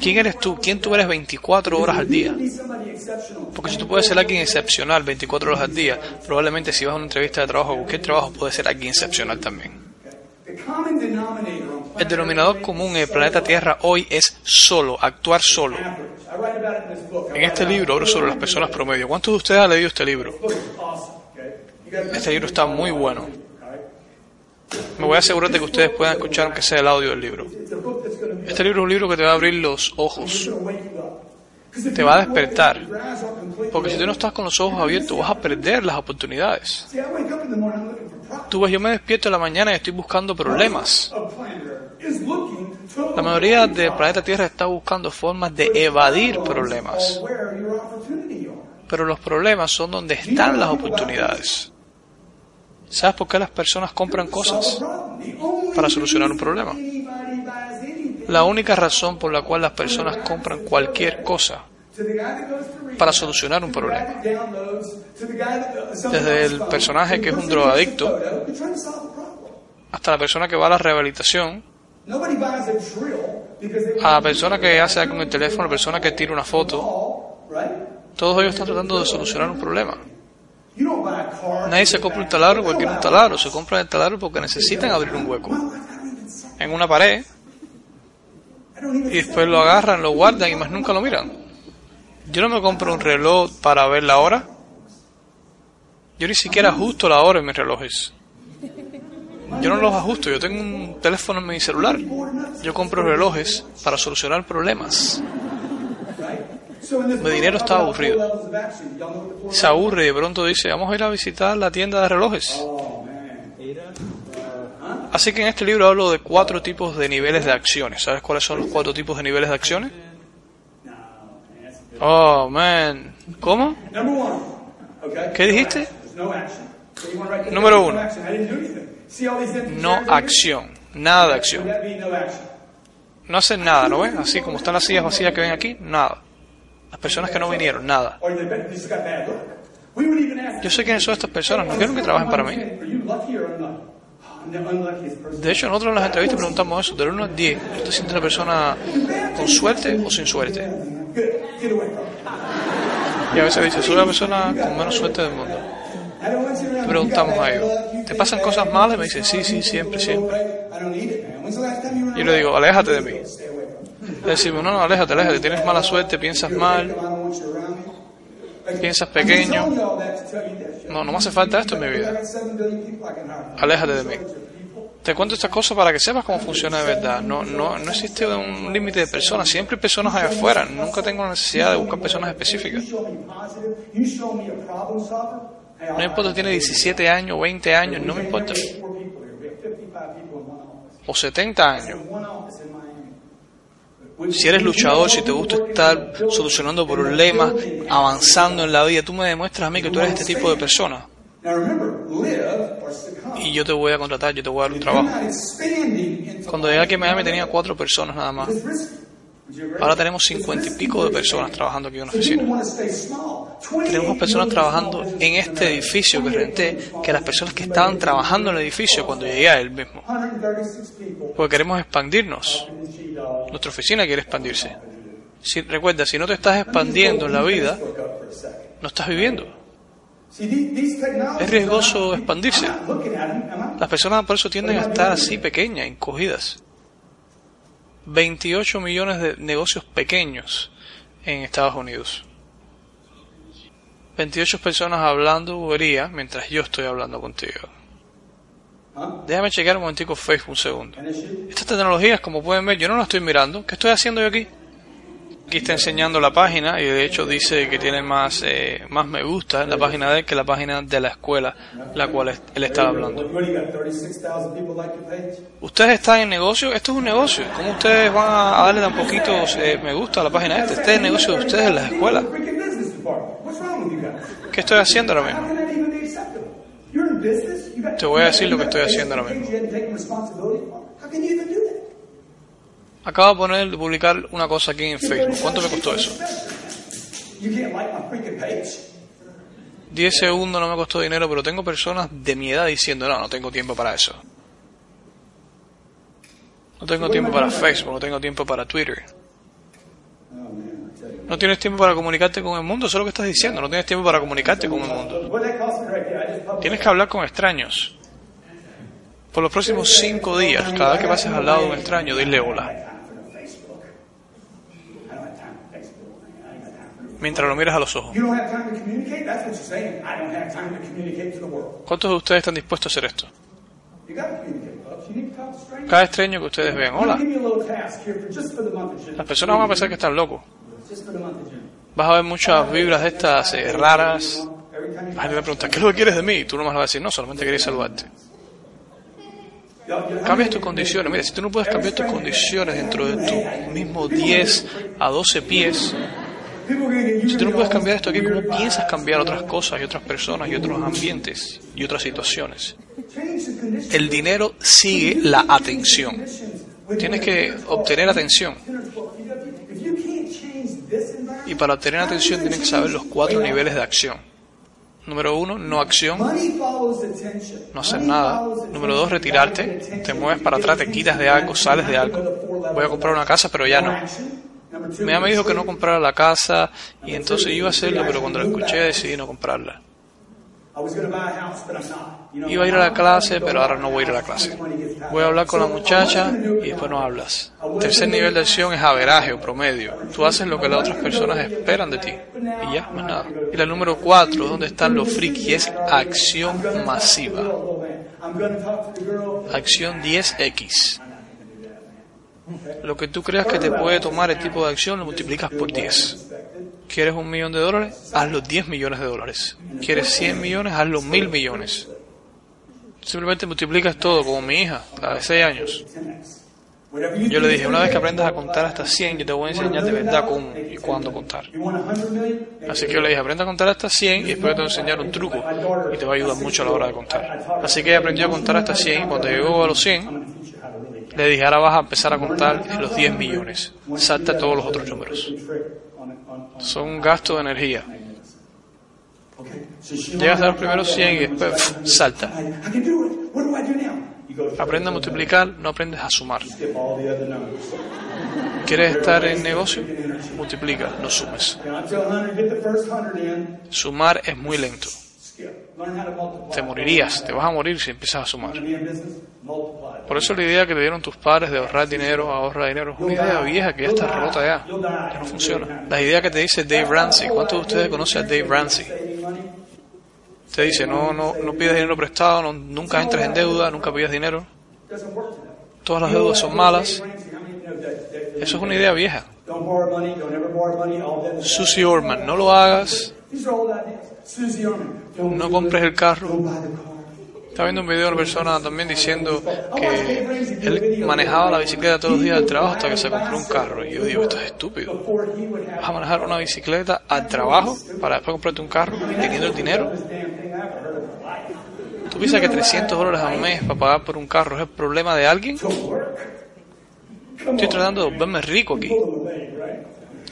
¿Quién eres tú? ¿Quién tú eres 24 horas al día? Porque si tú puedes ser alguien excepcional 24 horas al día, probablemente si vas a una entrevista de trabajo, cualquier trabajo puede ser alguien excepcional también. El denominador común en el planeta Tierra hoy es solo, actuar solo. En este libro hablo sobre las personas promedio. ¿Cuántos de ustedes han leído este libro? Este libro está muy bueno. Me voy a asegurar de que ustedes puedan escuchar aunque sea el audio del libro. Este libro es un libro que te va a abrir los ojos, te va a despertar. Porque si tú no estás con los ojos abiertos vas a perder las oportunidades. Tú ves, yo me despierto en la mañana y estoy buscando problemas. La mayoría del planeta Tierra está buscando formas de evadir problemas. Pero los problemas son donde están las oportunidades. ¿Sabes por qué las personas compran cosas? Para solucionar un problema. La única razón por la cual las personas compran cualquier cosa para solucionar un problema. Desde el personaje que es un drogadicto. Hasta la persona que va a la rehabilitación, a la persona que hace algo con el teléfono, a la persona que tira una foto, todos ellos están tratando de solucionar un problema. Nadie se compra un taladro porque quiere un taladro, se compra el taladro porque necesitan abrir un hueco en una pared y después lo agarran, lo guardan y más nunca lo miran. Yo no me compro un reloj para ver la hora. Yo ni siquiera ajusto la hora en mis relojes. Yo no los ajusto, yo tengo un teléfono en mi celular. Yo compro relojes para solucionar problemas. Mi dinero está aburrido. Se aburre y de pronto dice, vamos a ir a visitar la tienda de relojes. Así que en este libro hablo de cuatro tipos de niveles de acciones. ¿Sabes cuáles son los cuatro tipos de niveles de acciones? Oh, man. ¿Cómo? ¿Qué dijiste? Número uno. No acción. Nada de acción. No hacen nada, ¿no ven? Así como están las sillas vacías que ven aquí, nada. Las personas que no vinieron, nada. Yo sé quiénes son estas personas, no quiero que trabajen para mí. Person. De hecho, nosotros en las entrevistas preguntamos eso, del 1 al 10. ¿Tú te sientes una persona con suerte o sin suerte? Y a veces dice, soy la persona con menos suerte del mundo. Around. Preguntamos a ellos, ¿te pasan cosas malas? Y me dicen, sí, sí, siempre, siempre. Y yo le digo, aléjate de mí. Decimos, no, no, aléjate, aléjate, tienes mala suerte, piensas mal, piensas pequeño. No, no me hace falta esto en mi vida. got 7 billion people I can hire. Aléjate de mí. Te cuento estas cosas para que sepas cómo funciona de verdad. No, no, no existe un límite de personas. Siempre hay personas allá afuera. Nunca tengo la necesidad de buscar personas específicas. No importa si tiene 17 años, 20 años, no me importa. Four people here. We have 55 people in one office. O 70 años. In one office in Miami. Si eres luchador, si te gusta estar solucionando problemas, avanzando en la vida, tú me demuestras a mí que tú eres este tipo de persona. Y yo te voy a contratar, yo te voy a dar un trabajo. Cuando llegué aquí a Miami tenía cuatro personas nada más. Ahora tenemos cincuenta y pico de personas trabajando aquí en una oficina. want to stay small. 28 Tenemos personas trabajando en este edificio que renté que las personas que estaban trabajando en el edificio cuando llegué a él mismo. 136 people Porque queremos expandirnos. Nuestra oficina quiere expandirse. Si, recuerda, si no te estás expandiendo en la vida, no estás viviendo. Es riesgoso expandirse. Las personas por eso tienden a estar así pequeñas, encogidas. 28 millones de negocios pequeños en Estados Unidos. 28 personas hablando bobería mientras yo estoy hablando contigo. Huh? Déjame chequear un momentico Facebook un segundo. Estas tecnologías, como pueden ver, yo no las estoy mirando. ¿Qué estoy haciendo yo aquí? Aquí está enseñando la página y de hecho dice que tiene más, eh, más me gusta en la página de él que la página de la escuela, la cual él estaba hablando. What do you got? 36,000 people like your page? Ustedes están en negocio, esto es un negocio. ¿Cómo ustedes van a darle tan poquitos eh, me gusta a la página esta? Este es el negocio de ustedes en las escuelas. ¿Qué estoy haciendo ahora mismo? Te voy a decir lo que estoy haciendo ahora mismo. Acabo de poner, publicar una cosa aquí en Facebook. ¿Cuánto me costó eso? You can't like my freaking page. 10 segundos no me costó dinero, pero tengo personas de mi edad diciendo, no, no tengo tiempo para eso. No tengo tiempo para Facebook, no tengo tiempo para Twitter. No tienes tiempo para comunicarte con el mundo, eso es lo que estás diciendo. No tienes tiempo para comunicarte con el mundo. Tienes que hablar con extraños. Por los próximos cinco días, cada vez que pases al lado de un extraño, dile hola. Mientras lo miras a los ojos. ¿Cuántos de ustedes están dispuestos a hacer esto? Cada extraño que ustedes vean, hola, las personas van a pensar que estás loco. Vas a ver muchas vibras de estas eh, raras. La pregunta, ¿qué es lo que quieres de mí? Y tú nomás le vas a decir, no, solamente quería you- Cambias tus condiciones. Mira, si tú no puedes cambiar tus condiciones dentro de tu mismo 10 a 12 pies, si tú no puedes cambiar esto aquí, ¿cómo piensas cambiar otras cosas y otras personas y otros ambientes y otras situaciones? El dinero sigue la atención. Tienes que obtener atención. Y para obtener atención tienes que saber los cuatro niveles de acción. Número uno, no acción, no hacer nada. Número dos, retirarte, te mueves para atrás, te quitas de algo, sales de algo. Voy a comprar una casa, pero ya no. Mi mamá me dijo que no comprara la casa y entonces iba a hacerlo, pero cuando lo escuché decidí no comprarla. Iba a ir a la clase, pero ahora no voy a ir a la clase. Voy a hablar con la muchacha y después no hablas. Tercer nivel de acción es averaje o promedio. Tú haces lo que las otras personas esperan de ti. Y ya, más nada. Y la número cuatro, donde están los friki, es acción masiva. Acción 10X. Lo que tú creas que te puede tomar el tipo de acción lo multiplicas por 10. ¿Quieres un millón de dólares? Hazlo 10 millones de dólares. ¿Quieres 100 millones? Hazlo mil millones. Simplemente multiplicas todo, como mi hija, la de 6 años. Yo le dije, una vez que aprendas a contar hasta 100, yo te voy a enseñar de verdad cómo y cuándo contar. Así que yo le dije, aprenda a contar hasta 100 y después te voy a enseñar un truco y te va a ayudar mucho a la hora de contar. Así que ella aprendió a contar hasta 100 y cuando llegó a los 100, le dije, ahora vas a empezar a contar los 10 millones. Salta todos los otros números. Son un gasto de energía. Llegas a los primeros 100 y después salta. Aprende a multiplicar, no aprendes a sumar. ¿Quieres estar en negocio? Multiplica, no sumes. Sumar es muy lento. Te morirías, te vas a morir si empiezas a sumar. Por eso la idea que te dieron tus padres de ahorrar dinero, ahorrar dinero, es una idea vieja que ya está rota ya. Ya no funciona. La idea que te dice Dave Ramsey, ¿cuántos de ustedes conocen a Dave Ramsey? Te dice, no, no, no pides dinero prestado, no- nunca entres en deuda, nunca pidas dinero. Todas las deudas son malas. Eso es una idea vieja. Susie Orman, no lo hagas, No compres el carro. Estaba viendo un video de una persona también diciendo que él manejaba la bicicleta todos los días al trabajo hasta que se compró un carro. Y yo digo, esto es estúpido. ¿Vas a manejar una bicicleta al trabajo para después comprarte un carro teniendo el dinero? ¿Tú piensas que 300 dólares al mes para pagar por un carro es el problema de alguien? Estoy tratando de volverme rico aquí.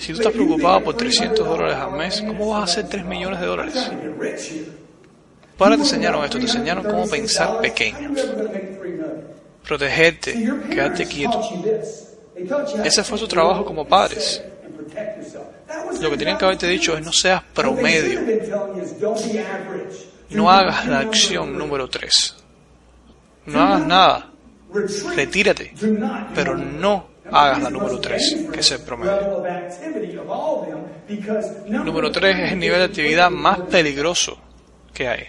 Si tú estás preocupado por 300 dólares al mes, ¿cómo vas a hacer 3 millones de dólares? Para te enseñaron esto, te enseñaron cómo pensar pequeño, protegerte, quedarte quieto. Ese fue su trabajo como padres. Lo que tenían que haberte dicho es no seas promedio, no hagas la acción número 3. No hagas nada, retírate, pero no hagas la número 3, que es el promedio. Número 3 es el nivel de actividad más peligroso que hay,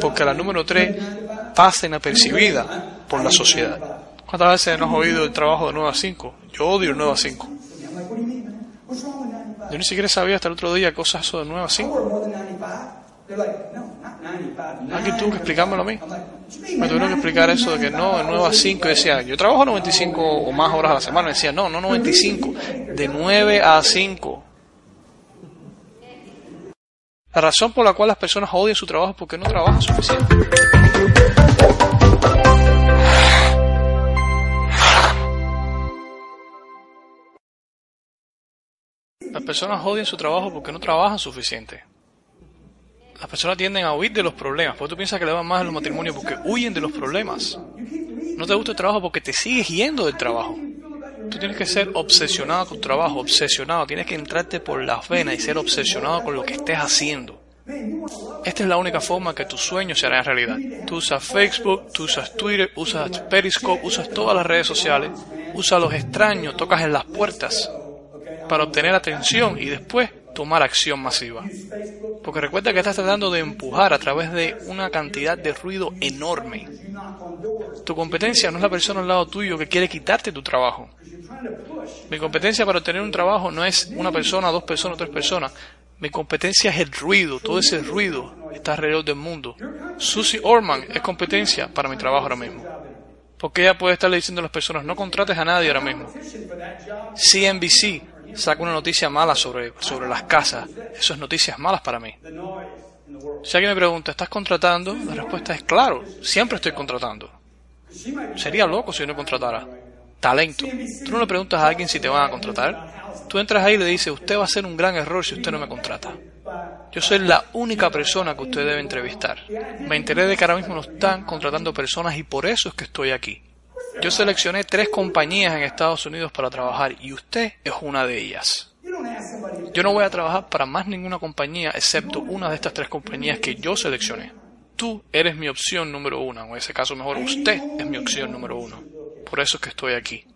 porque la número 3 pasa inapercibida por la sociedad. ¿Cuántas veces has oído el trabajo de 9 a 5? Yo odio el 9 a 5. I'm like, what do you mean, man? What's wrong with 95? Yo ni siquiera sabía hasta el otro día cosas eso de 9 a I 5. Work more than 95. They're like, no, not 95. Alguien tuvo que explicármelo a mí. Me tuvieron que explicar eso de que no, de 9 a 5. Yo decía, yo trabajo 95 o más horas a la semana. Me decía, no, no 95, de 9 a 5. La razón por la cual las personas odian su trabajo es porque no trabajan suficiente. Las personas odian su trabajo porque no trabajan suficiente. Las personas tienden a huir de los problemas. Porque tú piensas que le van más en los matrimonios porque huyen de los problemas. No te gusta el trabajo porque te sigues yendo del trabajo. Tú tienes que ser obsesionado con tu trabajo, obsesionado. Tienes que entrarte por las venas y ser obsesionado con lo que estés haciendo. Esta es la única forma que tus sueños se harán realidad. Tú usas Facebook, tú usas Twitter, usas Periscope, usas todas las redes sociales, usas a los extraños, tocas en las puertas para obtener atención y después tomar acción masiva. Porque recuerda que estás tratando de empujar a través de una cantidad de ruido enorme. Tu competencia no es la persona al lado tuyo que quiere quitarte tu trabajo. Mi competencia para obtener un trabajo no es una persona, dos personas, tres personas. Mi competencia es el ruido, todo ese ruido está alrededor del mundo. Susie Orman es competencia para mi trabajo ahora mismo. Porque ella puede estarle diciendo a las personas, no contrates a nadie ahora mismo. CNBC saca una noticia mala sobre, sobre las casas. Eso es noticias malas para mí. Si alguien me pregunta, ¿estás contratando? La respuesta es claro, siempre estoy contratando. Sería loco si no contratara. Talento. Tú no le preguntas a alguien si te van a contratar. Tú entras ahí y le dices, usted va a hacer un gran error si usted no me contrata. Yo soy la única persona que usted debe entrevistar. Me enteré de que ahora mismo no están contratando personas y por eso es que estoy aquí. Yo seleccioné tres compañías en Estados Unidos para trabajar y usted es una de ellas. Yo no voy a trabajar para más ninguna compañía excepto una de estas tres compañías que yo seleccioné. Tú eres mi opción número uno, en ese caso mejor usted es mi opción número uno. Por eso es que estoy aquí.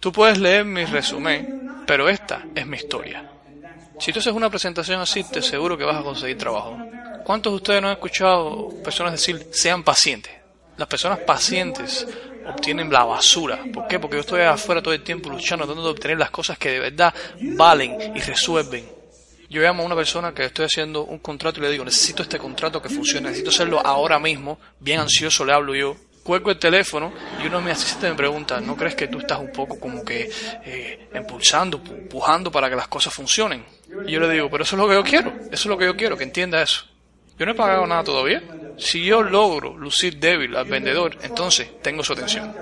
Tú puedes leer mi resumen, pero esta es mi historia. Si tú haces una presentación así, te seguro que vas a conseguir trabajo. ¿Cuántos de ustedes no han escuchado personas decir, sean pacientes? Las personas pacientes obtienen la basura. ¿Por qué? Porque yo estoy afuera todo el tiempo luchando, tratando de obtener las cosas que de verdad valen y resuelven. Yo llamo a una persona que estoy haciendo un contrato y le digo, necesito este contrato que funcione, necesito hacerlo ahora mismo, bien ansioso le hablo yo, cuelgo el teléfono y uno de mis asistentes me pregunta, ¿no crees que tú estás un poco como que eh, impulsando, pujando para que las cosas funcionen? Y yo le digo, pero eso es lo que yo quiero, eso es lo que yo quiero, que entienda eso. Yo no he pagado nada todavía. Si yo logro lucir débil al vendedor, entonces tengo su atención.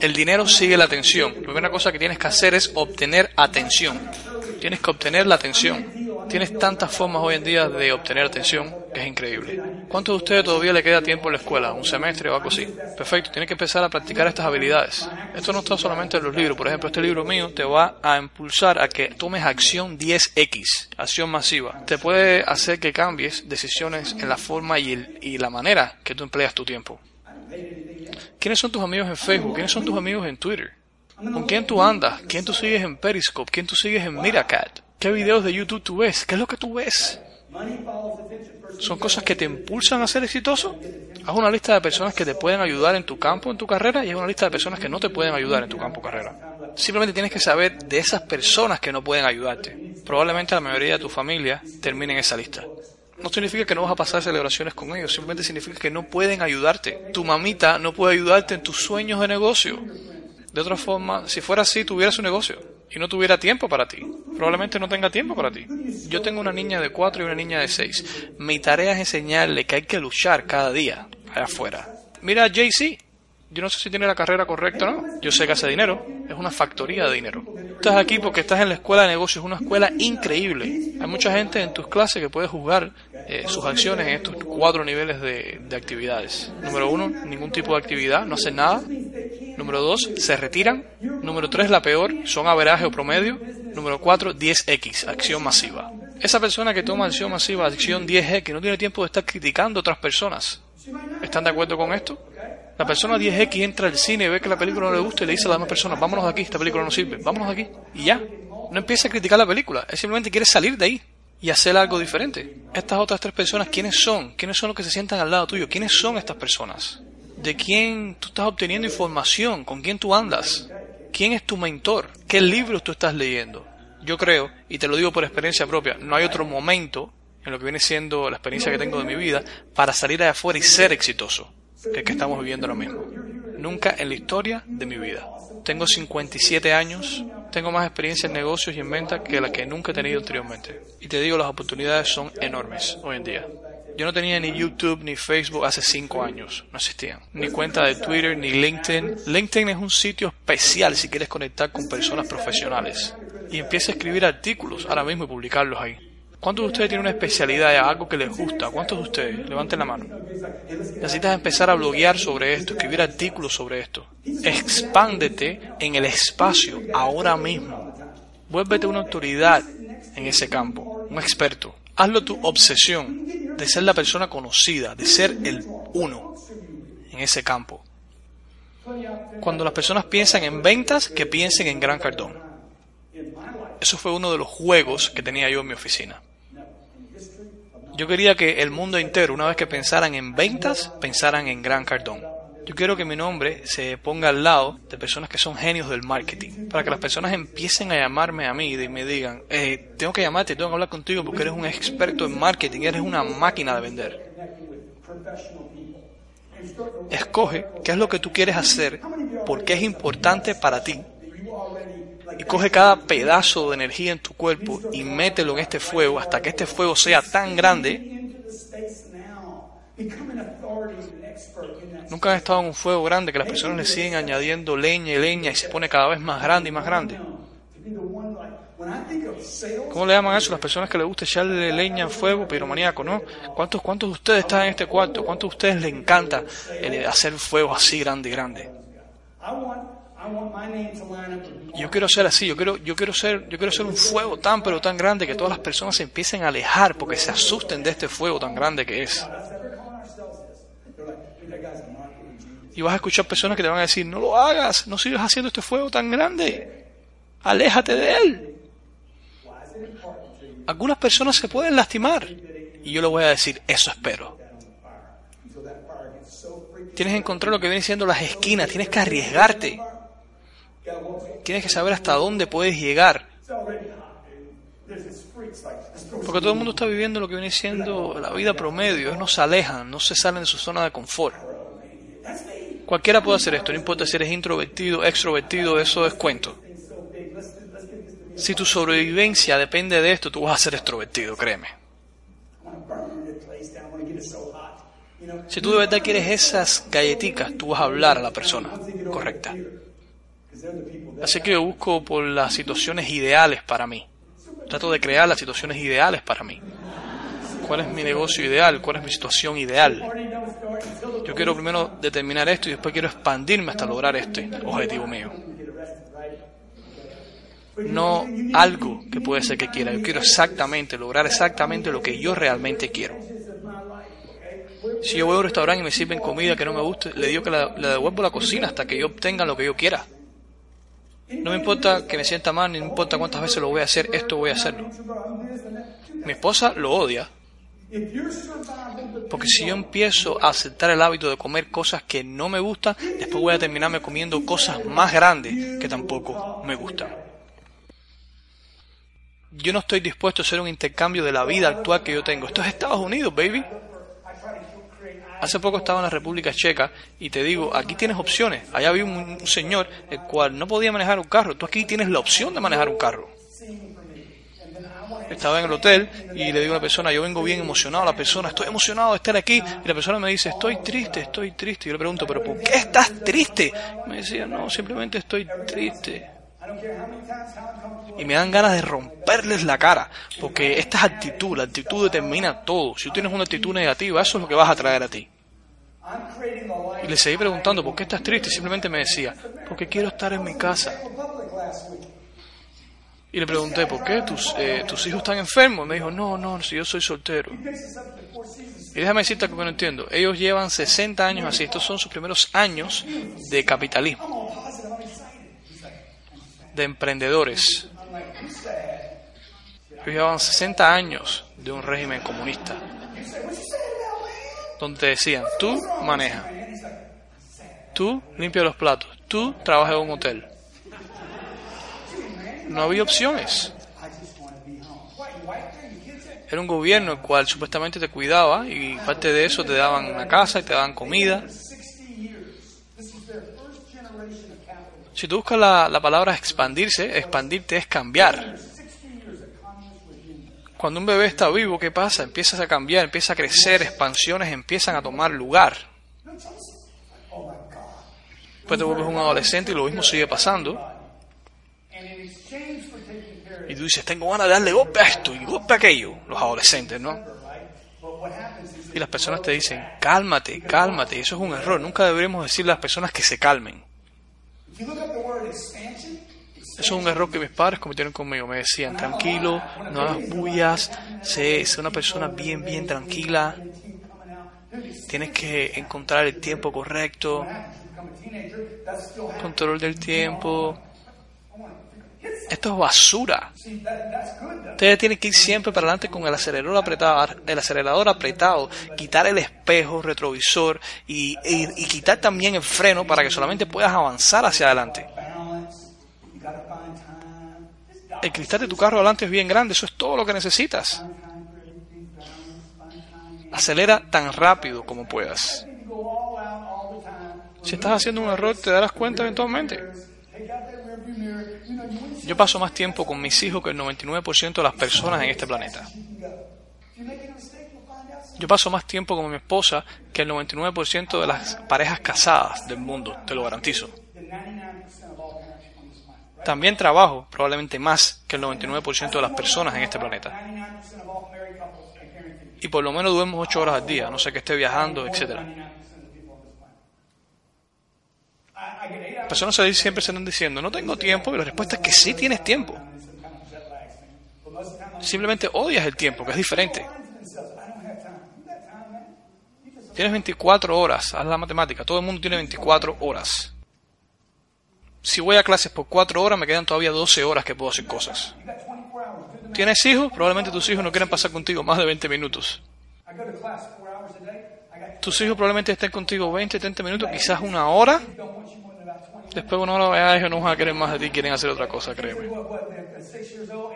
El dinero sigue la atención. La primera cosa que tienes que hacer es obtener atención. Tienes que obtener la atención. Tienes tantas formas hoy en día de obtener atención es increíble. ¿Cuántos de ustedes todavía le queda tiempo en la escuela? ¿Un semestre o algo así? Perfecto, tienes que empezar a practicar estas habilidades. Esto no está solamente en los libros. Por ejemplo, este libro mío te va a impulsar a que tomes acción 10X, acción masiva. Te puede hacer que cambies decisiones en la forma y, y la manera que tú empleas tu tiempo. ¿Quiénes son tus amigos en Facebook? ¿Quiénes son tus amigos en Twitter? ¿Con quién tú andas? ¿Quién tú sigues en Periscope? ¿Quién tú sigues en Miracat? ¿Qué videos de YouTube tú ves? ¿Qué es lo que tú ves? ¿Son cosas que te impulsan a ser exitoso? Haz una lista de personas que te pueden ayudar en tu campo, en tu carrera, y haz una lista de personas que no te pueden ayudar en tu campo, carrera. Simplemente tienes que saber de esas personas que no pueden ayudarte. Probablemente la mayoría de tu familia termine en esa lista. No significa que no vas a pasar celebraciones con ellos, simplemente significa que no pueden ayudarte. Tu mamita no puede ayudarte en tus sueños de negocio. De otra forma, si fuera así, tuviera su negocio y no tuviera tiempo para ti. Probablemente no tenga tiempo para ti. Yo tengo una niña de 4 y una niña de 6. Mi tarea es enseñarle que hay que luchar cada día allá afuera. Mira a Jay-Z. Yo no sé si tiene la carrera correcta o no. Yo sé que hace dinero. Es una factoría de dinero. Estás aquí porque estás en la escuela de negocios. Una escuela increíble. Hay mucha gente en tus clases que puede juzgar eh, sus acciones en estos cuatro niveles de, de actividades. Número uno, ningún tipo de actividad. No hacen nada. Número 2, se retiran. Número 3, la peor, son averaje o promedio. Número 4, 10X, acción masiva. Esa persona que toma acción masiva, acción 10X, no tiene tiempo de estar criticando a otras personas. ¿Están de acuerdo con esto? La persona 10X entra al cine, ve que la película no le gusta y le dice a las demás personas, vámonos de aquí, esta película no sirve, vámonos de aquí. Y ya. No empieza a criticar la película, él simplemente quiere salir de ahí y hacer algo diferente. Estas otras tres personas, ¿quiénes son? ¿Quiénes son los que se sientan al lado tuyo? ¿Quiénes son estas personas? de quién tú estás obteniendo información, con quién tú andas, quién es tu mentor, qué libros tú estás leyendo. Yo creo, y te lo digo por experiencia propia, no hay otro momento en lo que viene siendo la experiencia que tengo de mi vida para salir allá afuera y ser exitoso que estamos viviendo ahora mismo. Nunca en la historia de mi vida. Tengo 57 años, tengo más experiencia en negocios y en venta que la que nunca he tenido anteriormente. Y te digo, las oportunidades son enormes hoy en día. Yo no tenía ni YouTube ni Facebook hace cinco años, no existían. Ni cuenta de Twitter, ni LinkedIn. LinkedIn es un sitio especial si quieres conectar con personas profesionales. Y empieza a escribir artículos ahora mismo y publicarlos ahí. ¿Cuántos de ustedes tienen una especialidad, algo que les gusta? ¿Cuántos de ustedes? Levanten la mano. Necesitas empezar a bloguear sobre esto, escribir artículos sobre esto. Expándete en el espacio ahora mismo. Vuélvete una autoridad en ese campo, un experto. Hazlo tu obsesión de ser la persona conocida, de ser el uno en ese campo. Cuando las personas piensan en ventas, que piensen en Gran Cardón. Eso fue uno de los juegos que tenía yo en mi oficina. Yo quería que el mundo entero, una vez que pensaran en ventas, pensaran en Gran Cardón. Yo quiero que mi nombre se ponga al lado de personas que son genios del marketing, para que las personas empiecen a llamarme a mí y me digan, eh, tengo que llamarte, tengo que hablar contigo porque eres un experto en marketing, eres una máquina de vender. Escoge qué es lo que tú quieres hacer, por qué es importante para ti. Y coge cada pedazo de energía en tu cuerpo y mételo en este fuego hasta que este fuego sea tan grande. Nunca han estado en un fuego grande que las personas le siguen añadiendo leña y leña y se pone cada vez más grande y más grande. ¿Cómo le llaman eso? Las personas que les gusta echarle leña al fuego, piromaníaco, ¿no? ¿Cuántos, ¿Cuántos de ustedes están en este cuarto? ¿Cuántos de ustedes les encanta el hacer fuego así grande grande? Yo quiero ser así, yo quiero, yo quiero ser, yo quiero ser un fuego tan pero tan grande que todas las personas se empiecen a alejar porque se asusten de este fuego tan grande que es. Y vas a escuchar personas que te van a decir, no lo hagas, no sigas haciendo este fuego tan grande, aléjate de él. Algunas personas se pueden lastimar. Y yo le voy a decir, eso espero. Tienes que encontrar lo que vienen siendo las esquinas, tienes que arriesgarte. Tienes que saber hasta dónde puedes llegar. Porque todo el mundo está viviendo lo que viene siendo la vida promedio. Ellos no se alejan, no se salen de su zona de confort. Cualquiera puede hacer esto, no importa si eres introvertido, extrovertido, eso es cuento. Si tu sobrevivencia depende de esto, tú vas a ser extrovertido, créeme. Si tú de verdad quieres esas galletitas, tú vas a hablar a la persona correcta. Así que yo busco por las situaciones ideales para mí. Trato de crear las situaciones ideales para mí. ¿Cuál es mi negocio ideal? ¿Cuál es mi situación ideal? Yo quiero primero determinar esto y después quiero expandirme hasta lograr este objetivo mío. No algo que puede ser que quiera. Yo quiero exactamente, lograr exactamente lo que yo realmente quiero. Si yo voy a un restaurante y me sirven comida que no me guste, le digo que le devuelvo la cocina hasta que yo obtenga lo que yo quiera. No me importa que me sienta mal, no me importa cuántas veces lo voy a hacer, esto voy a hacerlo. Mi esposa lo odia. Porque si yo empiezo a aceptar el hábito de comer cosas que no me gustan, después voy a terminarme comiendo cosas más grandes que tampoco me gustan. Yo no estoy dispuesto a hacer un intercambio de la vida actual que yo tengo. Esto es Estados Unidos, baby. Hace poco estaba en la República Checa y te digo, aquí tienes opciones. Allá había un, señor el cual no podía manejar un carro. Tú aquí tienes la opción de manejar un carro. Estaba en el hotel y le digo a la persona, yo vengo bien emocionado, la persona, estoy emocionado de estar aquí. Y la persona me dice, estoy triste, estoy triste. Y yo le pregunto, ¿pero por qué estás triste? Me decía, no, simplemente estoy triste. Y me dan ganas de romperles la cara, porque esta es actitud, la actitud determina todo. Si tú tienes una actitud negativa, eso es lo que vas a traer a ti. Y le seguí preguntando, ¿por qué estás triste? Simplemente me decía, porque quiero estar en mi casa. Y le pregunté, ¿por qué? ¿Tus, eh, ¿tus hijos están enfermos? Me dijo, no, no, si yo soy soltero. Y déjame decirte que no entiendo. Ellos llevan 60 años así. Estos son sus primeros años de capitalismo de emprendedores. Llevaban 60 años de un régimen comunista, donde decían, tú maneja, tú limpia los platos, tú trabajas en un hotel. No había opciones. Era un gobierno el cual supuestamente te cuidaba y parte de eso te daban una casa y te daban comida. Si tú buscas la, la palabra expandirse, expandirte es cambiar. Cuando un bebé está vivo, ¿qué pasa? Empiezas a cambiar, empieza a crecer, expansiones empiezan a tomar lugar. Después te vuelves un adolescente y lo mismo sigue pasando. Y tú dices, tengo ganas de darle golpe a esto y golpe a aquello. Los adolescentes, ¿no? Y las personas te dicen, cálmate, cálmate. Eso es un error. Nunca deberíamos decirle a las personas que se calmen. Eso es un error que mis padres cometieron conmigo. Me decían, tranquilo, no hagas bullas, sé, sé una persona bien, bien tranquila. Tienes que encontrar el tiempo correcto, control del tiempo. Esto es basura. Ustedes tienen que ir siempre para adelante con el acelerador apretado, el acelerador apretado, quitar el espejo retrovisor y, y- quitar también el freno para que solamente puedas avanzar hacia adelante. El cristal de tu carro adelante es bien grande, eso es todo lo que necesitas. Acelera tan rápido como puedas. Si estás haciendo un error, te darás cuenta eventualmente. Yo paso más tiempo con mis hijos que el 99% de las personas en este planeta. Yo paso más tiempo con mi esposa que el 99% de las parejas casadas del mundo, te lo garantizo. Than 99% of all parents on this planet. También trabajo probablemente más que el 99% de las personas en este planeta. 99% of all married couples, I guarantee you. Y por lo menos duermo 8 horas al día, no sé que esté viajando, etc. 99% of people on this planet. Hours Personas ahí siempre se están diciendo, no tengo tiempo, y la respuesta es que sí tienes tiempo. Simplemente odias el tiempo, que es diferente. Tienes 24 horas, haz la matemática, todo el mundo tiene 24 horas. Si voy a clases por 4 horas, me quedan todavía 12 horas que puedo hacer cosas. you got 24 hours. Do the math. ¿Tienes hijos? Probablemente tus hijos no quieren pasar contigo más de 20 minutos. Tus hijos probablemente estén contigo 20, 30 minutos, quizás una hora. Después una hora ya ellos no van a querer más de ti, quieren hacer otra cosa, créeme.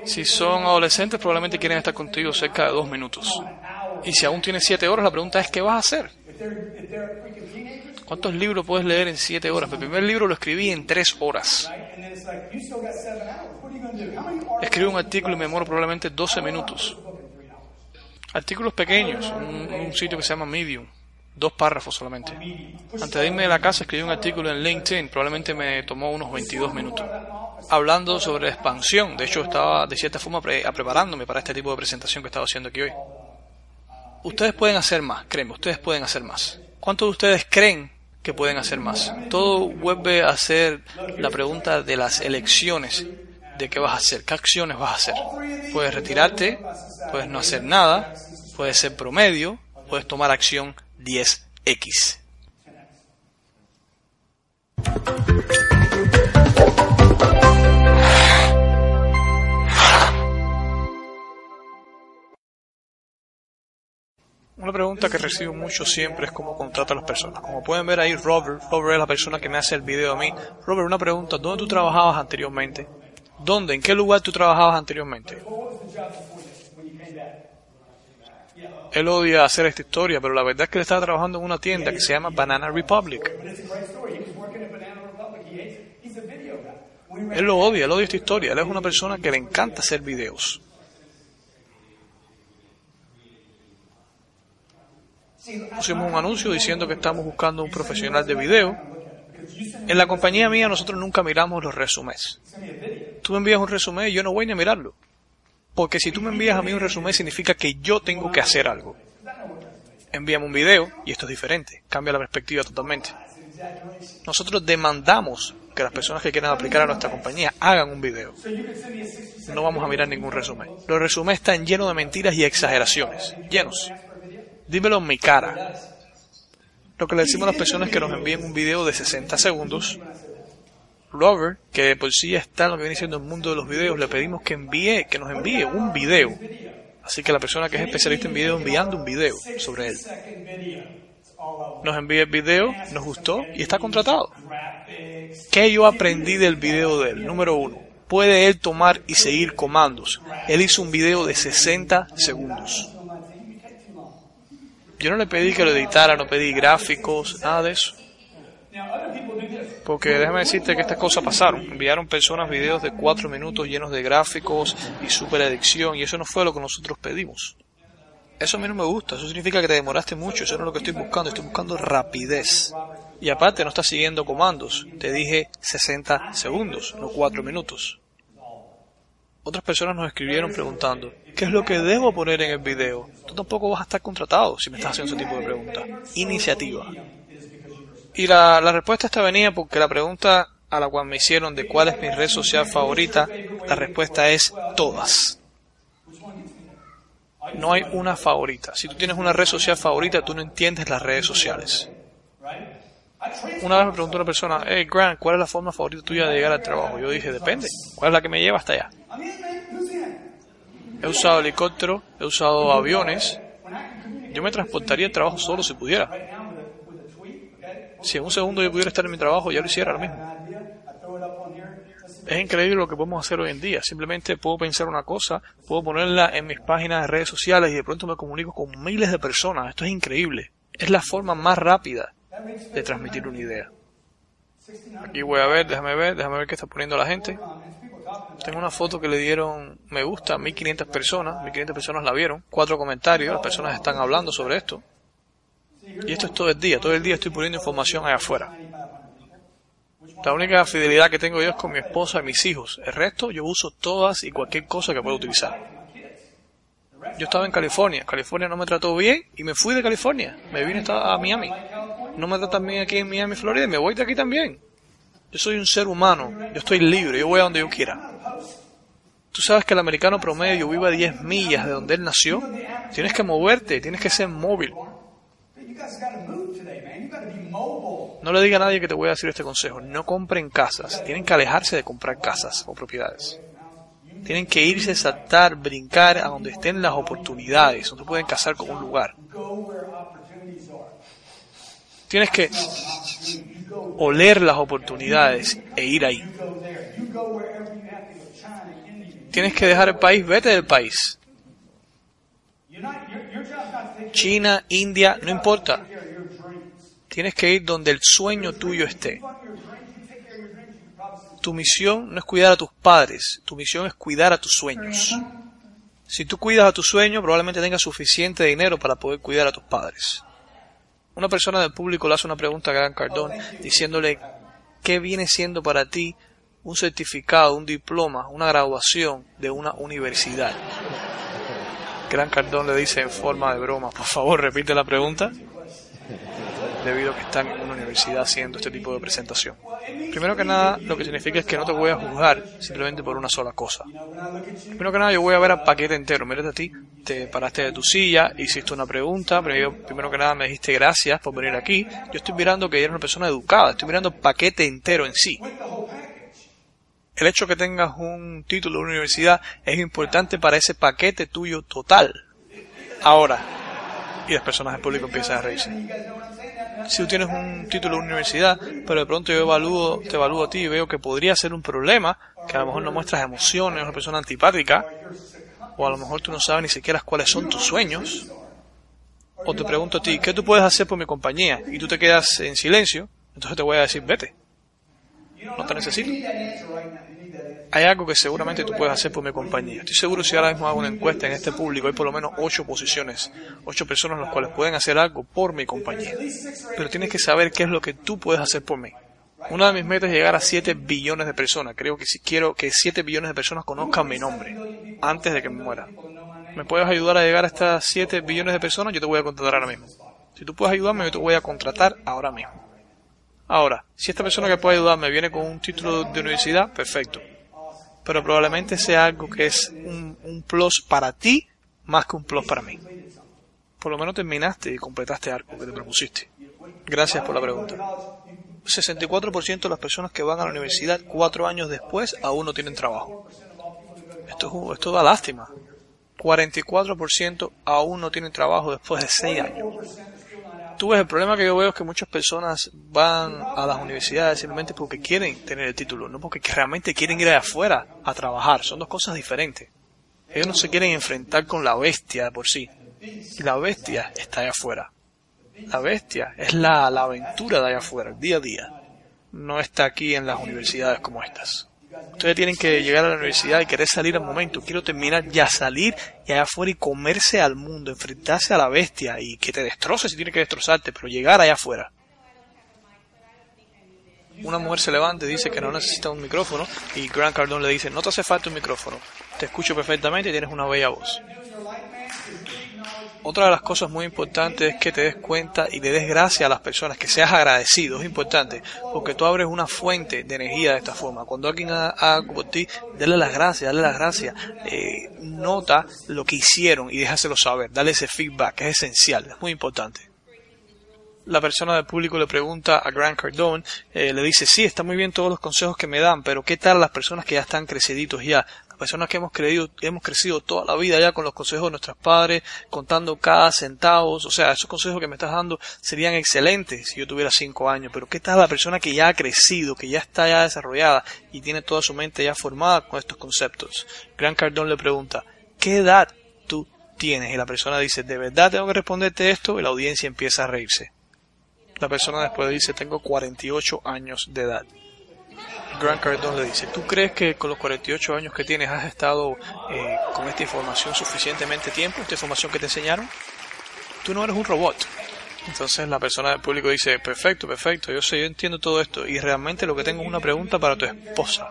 Si son adolescentes, probablemente quieren estar contigo cerca de dos minutos. Y si aún tienes 7 horas, la pregunta es, ¿qué vas a hacer? ¿Cuántos libros puedes leer en 7 horas? Mi primer libro lo escribí en 3 horas. Escribo un artículo y me demoro probablemente 12 minutos. Artículos pequeños, un, un sitio que se llama Medium. Dos párrafos solamente. Antes de irme de la casa escribí un artículo en LinkedIn, probablemente me tomó unos 22 minutos. Hablando sobre expansión, de hecho estaba de cierta forma preparándome para este tipo de presentación que estaba haciendo aquí hoy. Ustedes pueden hacer más, créeme, ustedes pueden hacer más. ¿Cuántos de ustedes creen que pueden hacer más? Todo vuelve a ser la pregunta de las elecciones, de qué vas a hacer, qué acciones vas a hacer. Puedes retirarte, puedes no hacer nada, puedes ser promedio, puedes tomar acción 10X. Una pregunta que recibo mucho siempre es cómo contrata a las personas. Como pueden ver ahí, Robert, Robert es la persona que me hace el video a mí. Robert, una pregunta, ¿dónde tú trabajabas anteriormente? ¿Dónde? ¿En qué lugar tú trabajabas anteriormente? Él odia hacer esta historia, pero la verdad es que él estaba trabajando en una tienda que se llama Banana Republic. Él lo odia, él odia esta historia. Él es una persona que le encanta hacer videos. Pusimos un anuncio diciendo que estamos buscando un profesional de video. En la compañía mía nosotros nunca miramos los resúmenes. Tú me envías un resumen y yo no voy ni a mirarlo. Porque si tú me envías a mí un resumen significa que yo tengo que hacer algo. Envíame un video y esto es diferente. Cambia la perspectiva totalmente. Nosotros demandamos que las personas que quieran aplicar a nuestra compañía hagan un video. No vamos a mirar ningún resumen. Los resúmenes están llenos de mentiras y exageraciones. Llenos. Dímelo en mi cara. Lo que le decimos a las personas es que nos envíen un video de 60 segundos. Robert, que de por sí está lo que viene siendo el mundo de los videos, le pedimos que envíe, que nos envíe un video. Así que la persona que es especialista en video enviando un video sobre él. Nos envía el video, nos gustó y está contratado. ¿Qué yo aprendí del video de él? Número uno, puede él tomar y seguir comandos. Él hizo un video de 60 segundos. Yo no le pedí que lo editara, no pedí gráficos, nada de eso. Porque déjame decirte que estas cosas pasaron. Enviaron personas videos de 4 minutos llenos de gráficos y super edición y eso no fue lo que nosotros pedimos. Eso a mí no me gusta, eso significa que te demoraste mucho, eso no es lo que estoy buscando, estoy buscando rapidez. Y aparte no estás siguiendo comandos, te dije 60 segundos, no 4 minutos. Otras personas nos escribieron preguntando, ¿qué es lo que debo poner en el video? Tú tampoco vas a estar contratado si me estás haciendo ese tipo de preguntas. Iniciativa. Y la, la respuesta esta venía porque la pregunta a la cual me hicieron de cuál es mi red social favorita, la respuesta es todas. No hay una favorita. Si tú tienes una red social favorita, tú no entiendes las redes sociales. Una vez me preguntó una persona, hey Grant, ¿cuál es la forma favorita tuya de llegar al trabajo? Yo dije, depende. ¿Cuál es la que me lleva hasta allá? He usado helicóptero, he usado aviones. Yo me transportaría al trabajo solo si pudiera. Si en un segundo yo pudiera estar en mi trabajo, ya lo hiciera ahora mismo. Es increíble lo que podemos hacer hoy en día. Simplemente puedo pensar una cosa, puedo ponerla en mis páginas de redes sociales y de pronto me comunico con miles de personas. Esto es increíble. Es la forma más rápida de transmitir una idea. Aquí voy a ver, déjame ver, déjame ver qué está poniendo la gente. Tengo una foto que le dieron me gusta a 1500 personas, 1500 personas la vieron, cuatro comentarios, las personas están hablando sobre esto. Y esto es todo el día, todo el día estoy poniendo información allá afuera. La única fidelidad que tengo yo es con mi esposa y mis hijos. El resto yo uso todas y cualquier cosa que pueda utilizar. Yo estaba en California. California no me trató bien y me fui de California. Me vine a Miami. No me tratan bien aquí en Miami, Florida y me voy de aquí también. Yo soy un ser humano. Yo estoy libre. Yo voy a donde yo quiera. Tú sabes que el americano promedio vive a 10 millas de donde él nació. Tienes que moverte, tienes que ser móvil. No le diga a nadie que te voy a decir este consejo. No compren casas. Tienen que alejarse de comprar casas o propiedades. Tienen que irse, saltar, brincar a donde estén las oportunidades. No te pueden casar con un lugar. Tienes que oler las oportunidades e ir ahí. Tienes que dejar el país, vete del país. China, India, no importa. Tienes que ir donde el sueño tuyo esté. Tu misión no es cuidar a tus padres, tu misión es cuidar a tus sueños. Si tú cuidas a tu sueño, probablemente tengas suficiente dinero para poder cuidar a tus padres. Una persona del público le hace una pregunta a Gran Cardón diciéndole qué viene siendo para ti un certificado, un diploma, una graduación de una universidad. Gran Cardón le dice en forma de broma, por favor repite la pregunta *laughs* debido a que están en una universidad haciendo este tipo de presentación. Primero que nada, lo que significa es que no te voy a juzgar simplemente por una sola cosa. Primero que nada, yo voy a ver al paquete entero. Mírate a ti, te paraste de tu silla, hiciste una pregunta, primero, que nada me dijiste gracias por venir aquí. Yo estoy mirando que eres una persona educada, estoy mirando el paquete entero en sí. El hecho que tengas un título de universidad es importante para ese paquete tuyo total. Ahora, y las personas del público empiezan a reírse si tú tienes un título de universidad, pero de pronto yo evalúo, te evalúo a ti y veo que podría ser un problema, que a lo mejor no muestras emociones, una persona antipática, o a lo mejor tú no sabes ni siquiera cuáles son tus sueños, o te pregunto a ti, ¿qué tú puedes hacer por mi compañía? Y tú te quedas en silencio, entonces te voy a decir, vete. No te necesito hay algo que seguramente tú puedes hacer por mi compañía. Estoy seguro si ahora mismo hago una encuesta en este público, hay por lo menos ocho posiciones, ocho personas las cuales pueden hacer algo por mi compañía. Pero tienes que saber qué es lo que tú puedes hacer por mí. Una de mis metas es llegar a 7 billones de personas. Creo que si quiero que 7 billones de personas conozcan mi nombre antes de que me muera. ¿Me puedes ayudar a llegar a estas 7 billones de personas? Yo te voy a contratar ahora mismo. Si tú puedes ayudarme, yo te voy a contratar ahora mismo. Ahora, si esta persona que puede ayudarme viene con un título de universidad, perfecto pero probablemente sea algo que es un, plus para ti más que un plus para mí. Por lo menos terminaste y completaste algo que te propusiste. Gracias por la pregunta. 64% de las personas que van a la universidad cuatro años después aún no tienen trabajo. Esto, esto da lástima. 44% aún no tienen trabajo después de seis años tú ves, el problema que yo veo es que muchas personas van a las universidades simplemente porque quieren tener el título, no porque realmente quieren ir afuera a trabajar. Son dos cosas diferentes. Ellos no se quieren enfrentar con la bestia por sí. Y la bestia está allá afuera. La bestia es la, aventura de allá afuera, día a día. No está aquí en las universidades como estas. Ustedes tienen que llegar a la universidad y querer salir al momento. Quiero terminar ya, salir y allá afuera y comerse al mundo, enfrentarse a la bestia y que te destroce si tiene que destrozarte, pero llegar allá afuera. Una mujer se levanta y dice que no necesita un micrófono y Grant Cardone le dice, no te hace falta un micrófono, te escucho perfectamente y tienes una bella voz. Otra de las cosas muy importantes es que te des cuenta y le des gracias a las personas, que seas agradecido, es importante, porque tú abres una fuente de energía de esta forma. Cuando alguien haga por ti, dale las gracias, dale las gracias, eh, nota lo que hicieron y déjaselo saber, dale ese feedback, es esencial, es muy importante. la persona del público le pregunta a Grant Cardone, eh, le dice, sí, está muy bien todos los consejos que me dan, pero ¿qué tal las personas que ya están creciditos ya? Personas que hemos crecido, hemos crecido toda la vida ya con los consejos de nuestros padres, contando cada centavo, o sea, esos consejos que me estás dando serían excelentes si yo tuviera cinco años, pero ¿qué tal la persona que ya ha crecido, que ya está ya desarrollada y tiene toda su mente ya formada con estos conceptos? Grant Cardone le pregunta, ¿qué edad tú tienes? Y la persona dice, ¿de verdad tengo que responderte esto? Y la audiencia empieza a reírse. La persona después dice, tengo 48 años de edad. Grant Cardone le dice, ¿tú crees que con los 48 años que tienes has estado eh, con esta información suficientemente tiempo, esta información que te enseñaron? Tú no eres un robot. Entonces la persona del público dice, perfecto, perfecto, yo sé, yo entiendo todo esto y realmente lo que tengo es una pregunta para tu esposa.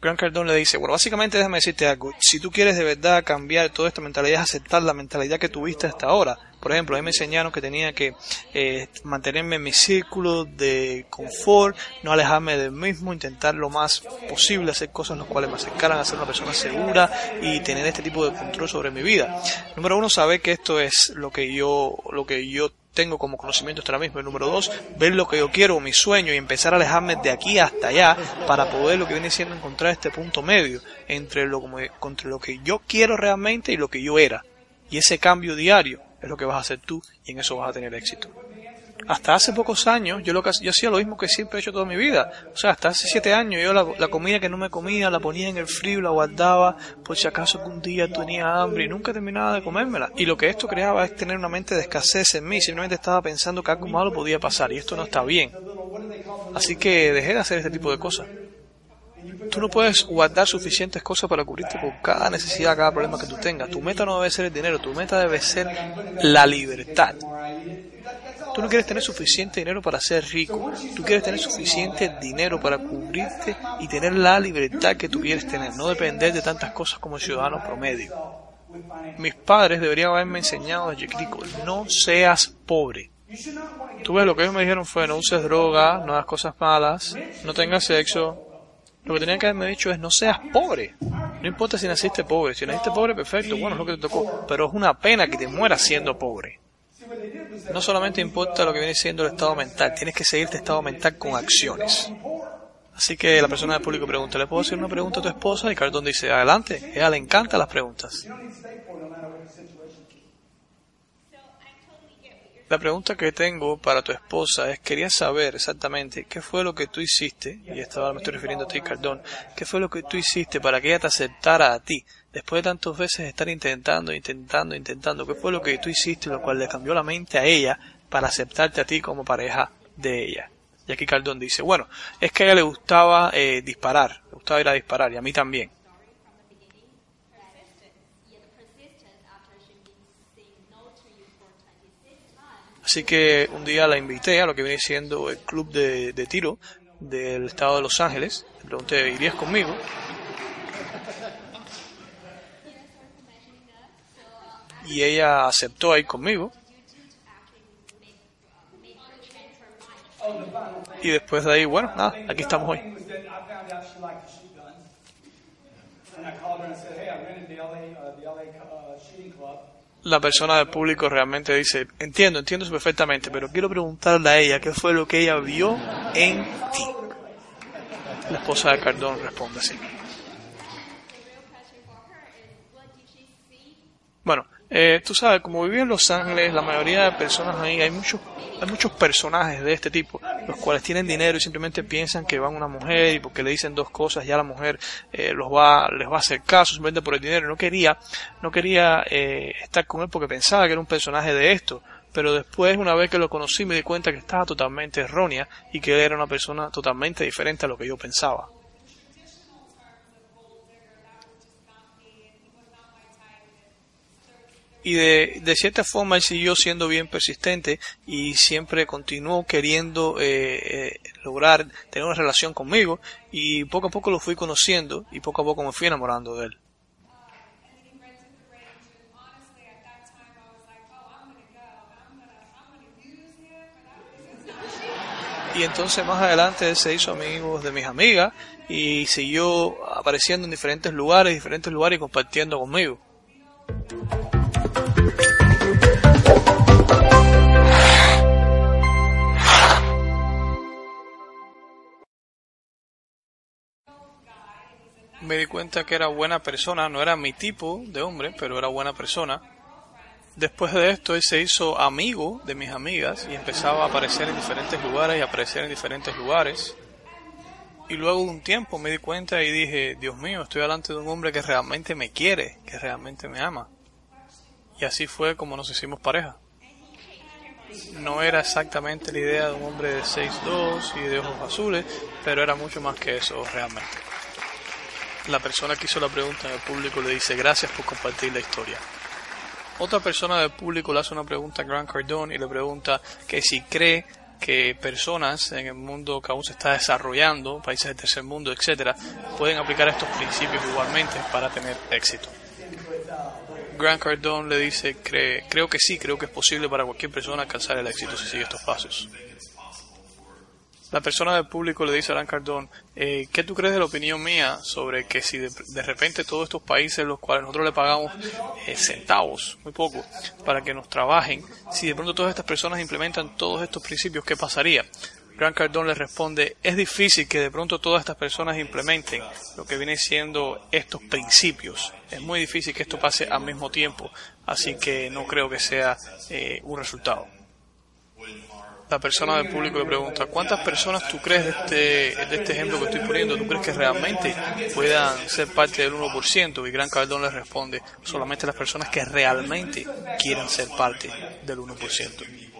Grant Cardone le dice, bueno, básicamente déjame decirte algo, si tú quieres de verdad cambiar toda esta mentalidad, aceptar la mentalidad que tuviste hasta ahora, por ejemplo, a mí me enseñaron que tenía que eh, mantenerme en mi círculo de confort, no alejarme del mismo, intentar lo más posible hacer cosas las cuales me acercaran a ser una persona segura y tener este tipo de control sobre mi vida. Número uno, saber que esto es lo que yo, lo que yo tengo como conocimiento hasta ahora mismo. El número dos, ver lo que yo quiero, mi sueño y empezar a alejarme de aquí hasta allá para poder lo que viene siendo encontrar este punto medio entre lo, entre lo que yo quiero realmente y lo que yo era. Y ese cambio diario es lo que vas a hacer tú y en eso vas a tener éxito. Hasta hace pocos años yo, lo que, yo hacía lo mismo que siempre he hecho toda mi vida. O sea, hasta hace siete años yo la, comida que no me comía la ponía en el frío, la guardaba por si acaso algún día tenía hambre y nunca terminaba de comérmela. Y lo que esto creaba es tener una mente de escasez en mí. Simplemente estaba pensando que algo malo podía pasar y esto no está bien. Así que dejé de hacer este tipo de cosas. Tú no puedes guardar suficientes cosas para cubrirte por cada necesidad, cada problema que tú tengas. Tu meta no debe ser el dinero, tu meta debe ser la libertad. Tú no quieres tener suficiente dinero para ser rico, tú quieres tener suficiente dinero para cubrirte y tener la libertad que tú quieres tener, no depender de tantas cosas como ciudadano promedio. Mis padres deberían haberme enseñado desde chico, no seas pobre. Tú ves, lo que ellos me dijeron fue no uses droga, no hagas cosas malas, no tengas sexo, lo que tenían que haberme dicho es no seas pobre. No importa si naciste pobre. Si naciste pobre, perfecto, bueno, es lo que te tocó. Pero es una pena que te mueras siendo pobre. No solamente importa lo que viene siendo el estado mental, tienes que seguir este estado mental con acciones. Así que la persona del público pregunta, ¿le puedo hacer una pregunta a tu esposa? Y Cardón dice, adelante, ella le encantan las preguntas. La pregunta que tengo para tu esposa es, quería saber exactamente qué fue lo que tú hiciste, y esta me estoy refiriendo a ti, Cardón, qué fue lo que tú hiciste para que ella te aceptara a ti, después de tantas veces estar intentando, intentando, intentando, qué fue lo que tú hiciste, lo cual le cambió la mente a ella para aceptarte a ti como pareja de ella. Y aquí Cardón dice, bueno, es que a ella le gustaba eh, disparar, le gustaba ir a disparar, y a mí también. Así que un día la invité a lo que viene siendo el club de, tiro del estado de Los Ángeles. Le pregunté, ¿irías conmigo? Y ella aceptó ir conmigo. Y después de ahí, bueno, nada, aquí estamos hoy. la persona del público realmente dice, entiendo, entiendo perfectamente, pero quiero preguntarle a ella qué fue lo que ella vio en ti. La esposa de Cardón responde así. Bueno, eh, tú sabes, como viví en Los Ángeles, la mayoría de personas ahí, hay muchos, hay muchos personajes de este tipo, los cuales tienen dinero y simplemente piensan que van a una mujer y porque le dicen dos cosas ya la mujer eh, los va, les va a hacer caso simplemente por el dinero. No quería, no quería eh, estar con él porque pensaba que era un personaje de esto, pero después, una vez que lo conocí, me di cuenta que estaba totalmente errónea y que él era una persona totalmente diferente a lo que yo pensaba. Y de, de cierta forma él siguió siendo bien persistente y siempre continuó queriendo eh, eh, lograr tener una relación conmigo y poco a poco lo fui conociendo y poco a poco me fui enamorando de él. y entonces más adelante se hizo amigo de mis amigas y siguió apareciendo en diferentes lugares, diferentes lugares y compartiendo conmigo. Me di cuenta que era buena persona, no era mi tipo de hombre, pero era buena persona. Después de esto, él se hizo amigo de mis amigas y empezaba a aparecer en diferentes lugares y aparecer en diferentes lugares. Y luego de un tiempo me di cuenta y dije, Dios mío, estoy delante de un hombre que realmente me quiere, que realmente me ama. Y así fue como nos hicimos pareja. No era exactamente la idea de un hombre de 6'2 y de ojos azules, pero era mucho más que eso realmente. La persona que hizo la pregunta en el público le dice gracias por compartir la historia. Otra persona del público le hace una pregunta a Grant Cardone y le pregunta que si cree que personas en el mundo que aún se está desarrollando, países del tercer mundo, etcétera, pueden aplicar estos principios igualmente para tener éxito. Grant Cardone le dice, creo que sí, creo que es posible para cualquier persona alcanzar el éxito si sigue estos pasos. La persona del público le dice a Grant Cardone, eh, ¿qué tú crees de la opinión mía sobre que si de, repente todos estos países los cuales nosotros le pagamos eh, centavos, muy poco, para que nos trabajen, si de pronto todas estas personas implementan todos estos principios, ¿qué pasaría? Grant Cardone le responde, es difícil que de pronto todas estas personas implementen lo que viene siendo estos principios. Es muy difícil que esto pase al mismo tiempo, así que no creo que sea eh, un resultado. La persona del público le pregunta, ¿cuántas personas tú crees de este, de este ejemplo que estoy poniendo, tú crees que realmente puedan ser parte del 1%? Y Grant Cardone le responde, solamente las personas que realmente quieran ser parte del 1%.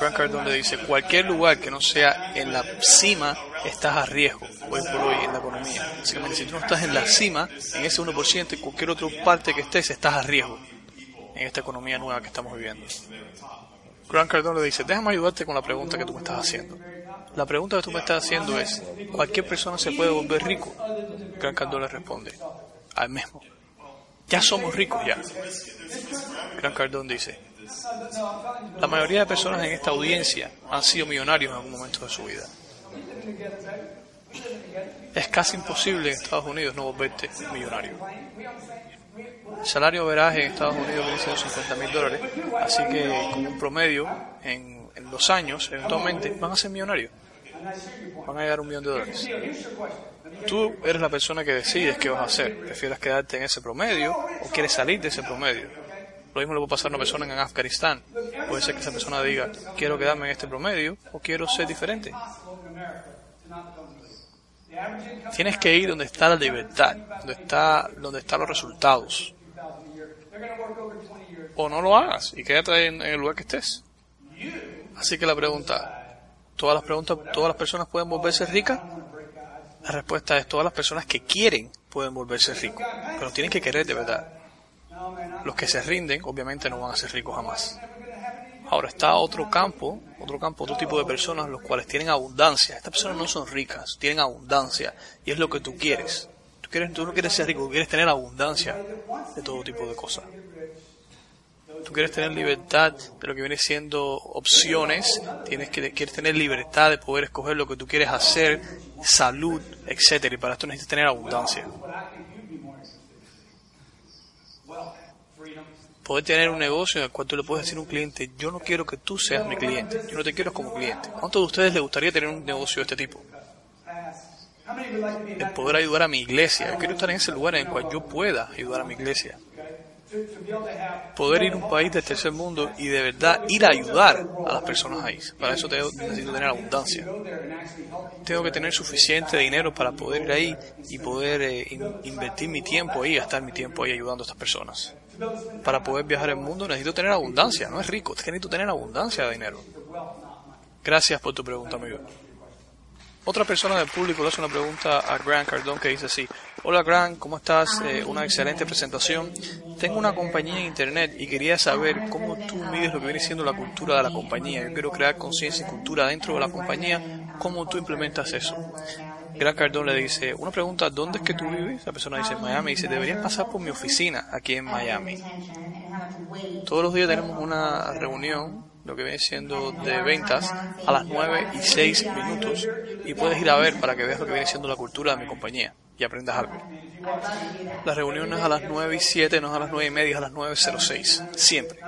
Grant Cardone dice, cualquier lugar que no sea en la cima, estás a riesgo hoy por hoy en la economía. Si tú no estás en la cima, en ese 1%, en cualquier otra parte que estés, estás a riesgo en esta economía nueva que estamos viviendo. Grant Cardone le dice, déjame ayudarte con la pregunta que tú me estás haciendo. La pregunta que tú me estás haciendo es, ¿cualquier persona se puede volver rico? Grant Cardone le responde, al mismo. Ya somos ricos ya. Grant Cardone dice, la mayoría de personas en esta audiencia han sido millonarios en algún momento de su vida. Es casi imposible en Estados Unidos no volverte millonario. El salario veraje en Estados Unidos viene siendo 50 mil dólares, así que como un promedio, en, en los años, eventualmente van a ser millonarios. Van a llegar a un millón de dólares. Tú eres la persona que decides qué vas a hacer. ¿Prefieres quedarte en ese promedio o quieres salir de ese promedio? Lo mismo le puede pasar a una persona en Afganistán. Puede ser que esa persona diga, quiero quedarme en este promedio o quiero ser diferente. Tienes que ir donde está la libertad, donde está, donde están los resultados. O no lo hagas y quédate en, en el lugar que estés. Así que la pregunta, ¿todas las preguntas, todas las personas pueden volverse ricas? La respuesta es todas las personas que quieren pueden volverse ricos, pero tienen que querer de verdad. Los que se rinden, obviamente, no van a ser ricos jamás. Ahora está otro campo, otro campo, otro tipo de personas, los cuales tienen abundancia. Estas personas no son ricas, tienen abundancia y es lo que tú quieres. Tú, quieres, tú no quieres ser rico, quieres tener abundancia de todo tipo de cosas. Tú quieres tener libertad de lo que viene siendo opciones, tienes que quieres tener libertad de poder escoger lo que tú quieres hacer, salud, etcétera. Y para esto necesitas tener abundancia. Poder tener un negocio en el cual tú le puedes decir a un cliente, yo no quiero que tú seas mi cliente, yo no te quiero como cliente. ¿Cuántos de ustedes les gustaría tener un negocio de este tipo? El poder ayudar a mi iglesia. Yo quiero estar en ese lugar en el cual yo pueda ayudar a mi iglesia. Poder ir a un país del tercer mundo y de verdad ir a ayudar a las personas ahí. Para eso necesito tener abundancia. Tengo que tener suficiente dinero para poder ir ahí y poder eh, invertir mi tiempo ahí, gastar mi tiempo ahí ayudando a estas personas para poder viajar el mundo necesito tener abundancia, no es rico, necesito tener abundancia de dinero. Gracias por tu pregunta, amigo. Otra persona del público le hace una pregunta a Grant Cardone que dice así, hola Grant, ¿cómo estás? Eh, una excelente presentación. Tengo una compañía en internet y quería saber cómo tú mides lo que viene siendo la cultura de la compañía. Yo quiero crear conciencia y cultura dentro de la compañía. ¿Cómo tú implementas eso? Gran Cardone le dice, una pregunta, ¿dónde es que tú vives? La persona dice, Miami. Dice, deberías pasar por mi oficina aquí en Miami. Todos los días tenemos una reunión, lo que viene siendo de ventas, a las 9 y 6 minutos. Y puedes ir a ver para que veas lo que viene siendo la cultura de mi compañía y aprendas algo. La reunión es a las 9 y 7, no es a las 9 y media, es a las 9.06. Siempre.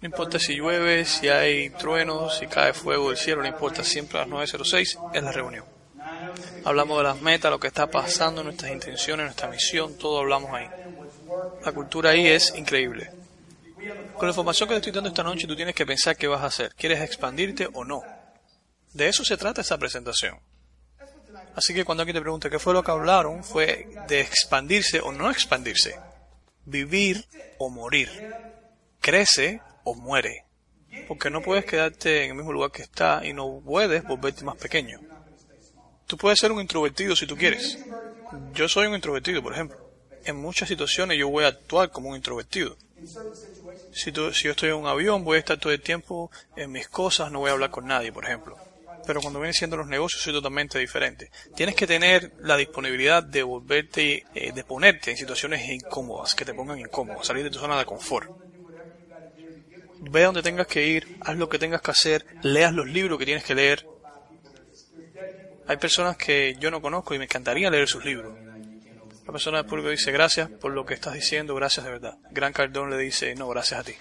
No importa si llueve, si hay truenos, si cae fuego del cielo, no importa. Siempre a las 9.06 es la reunión. Hablamos de las metas, lo que está pasando, nuestras intenciones, nuestra misión, todo hablamos ahí. La cultura ahí es increíble. Con la información que te estoy dando esta noche, tú tienes que pensar qué vas a hacer. ¿Quieres expandirte o no? De eso se trata esta presentación. Así que cuando alguien te pregunte qué fue lo que hablaron, fue de expandirse o no expandirse. Vivir o morir. Crece o muere. Porque no puedes quedarte en el mismo lugar que está y no puedes volverte más pequeño. Tú puedes ser un introvertido si tú quieres. Yo soy un introvertido, por ejemplo. En muchas situaciones yo voy a actuar como un introvertido. Si, si yo estoy en un avión, voy a estar todo el tiempo en mis cosas, no voy a hablar con nadie, por ejemplo. Pero cuando vienen siendo los negocios, soy totalmente diferente. Tienes que tener la disponibilidad de volverte, eh, de ponerte en situaciones incómodas, que te pongan incómodo, salir de tu zona de confort. Ve a donde tengas que ir, haz lo que tengas que hacer, leas los libros que tienes que leer. Hay personas que yo no conozco y me encantaría leer sus libros. La persona del público dice gracias por lo que estás diciendo, gracias de verdad. Gran Cardón le dice no, gracias a ti.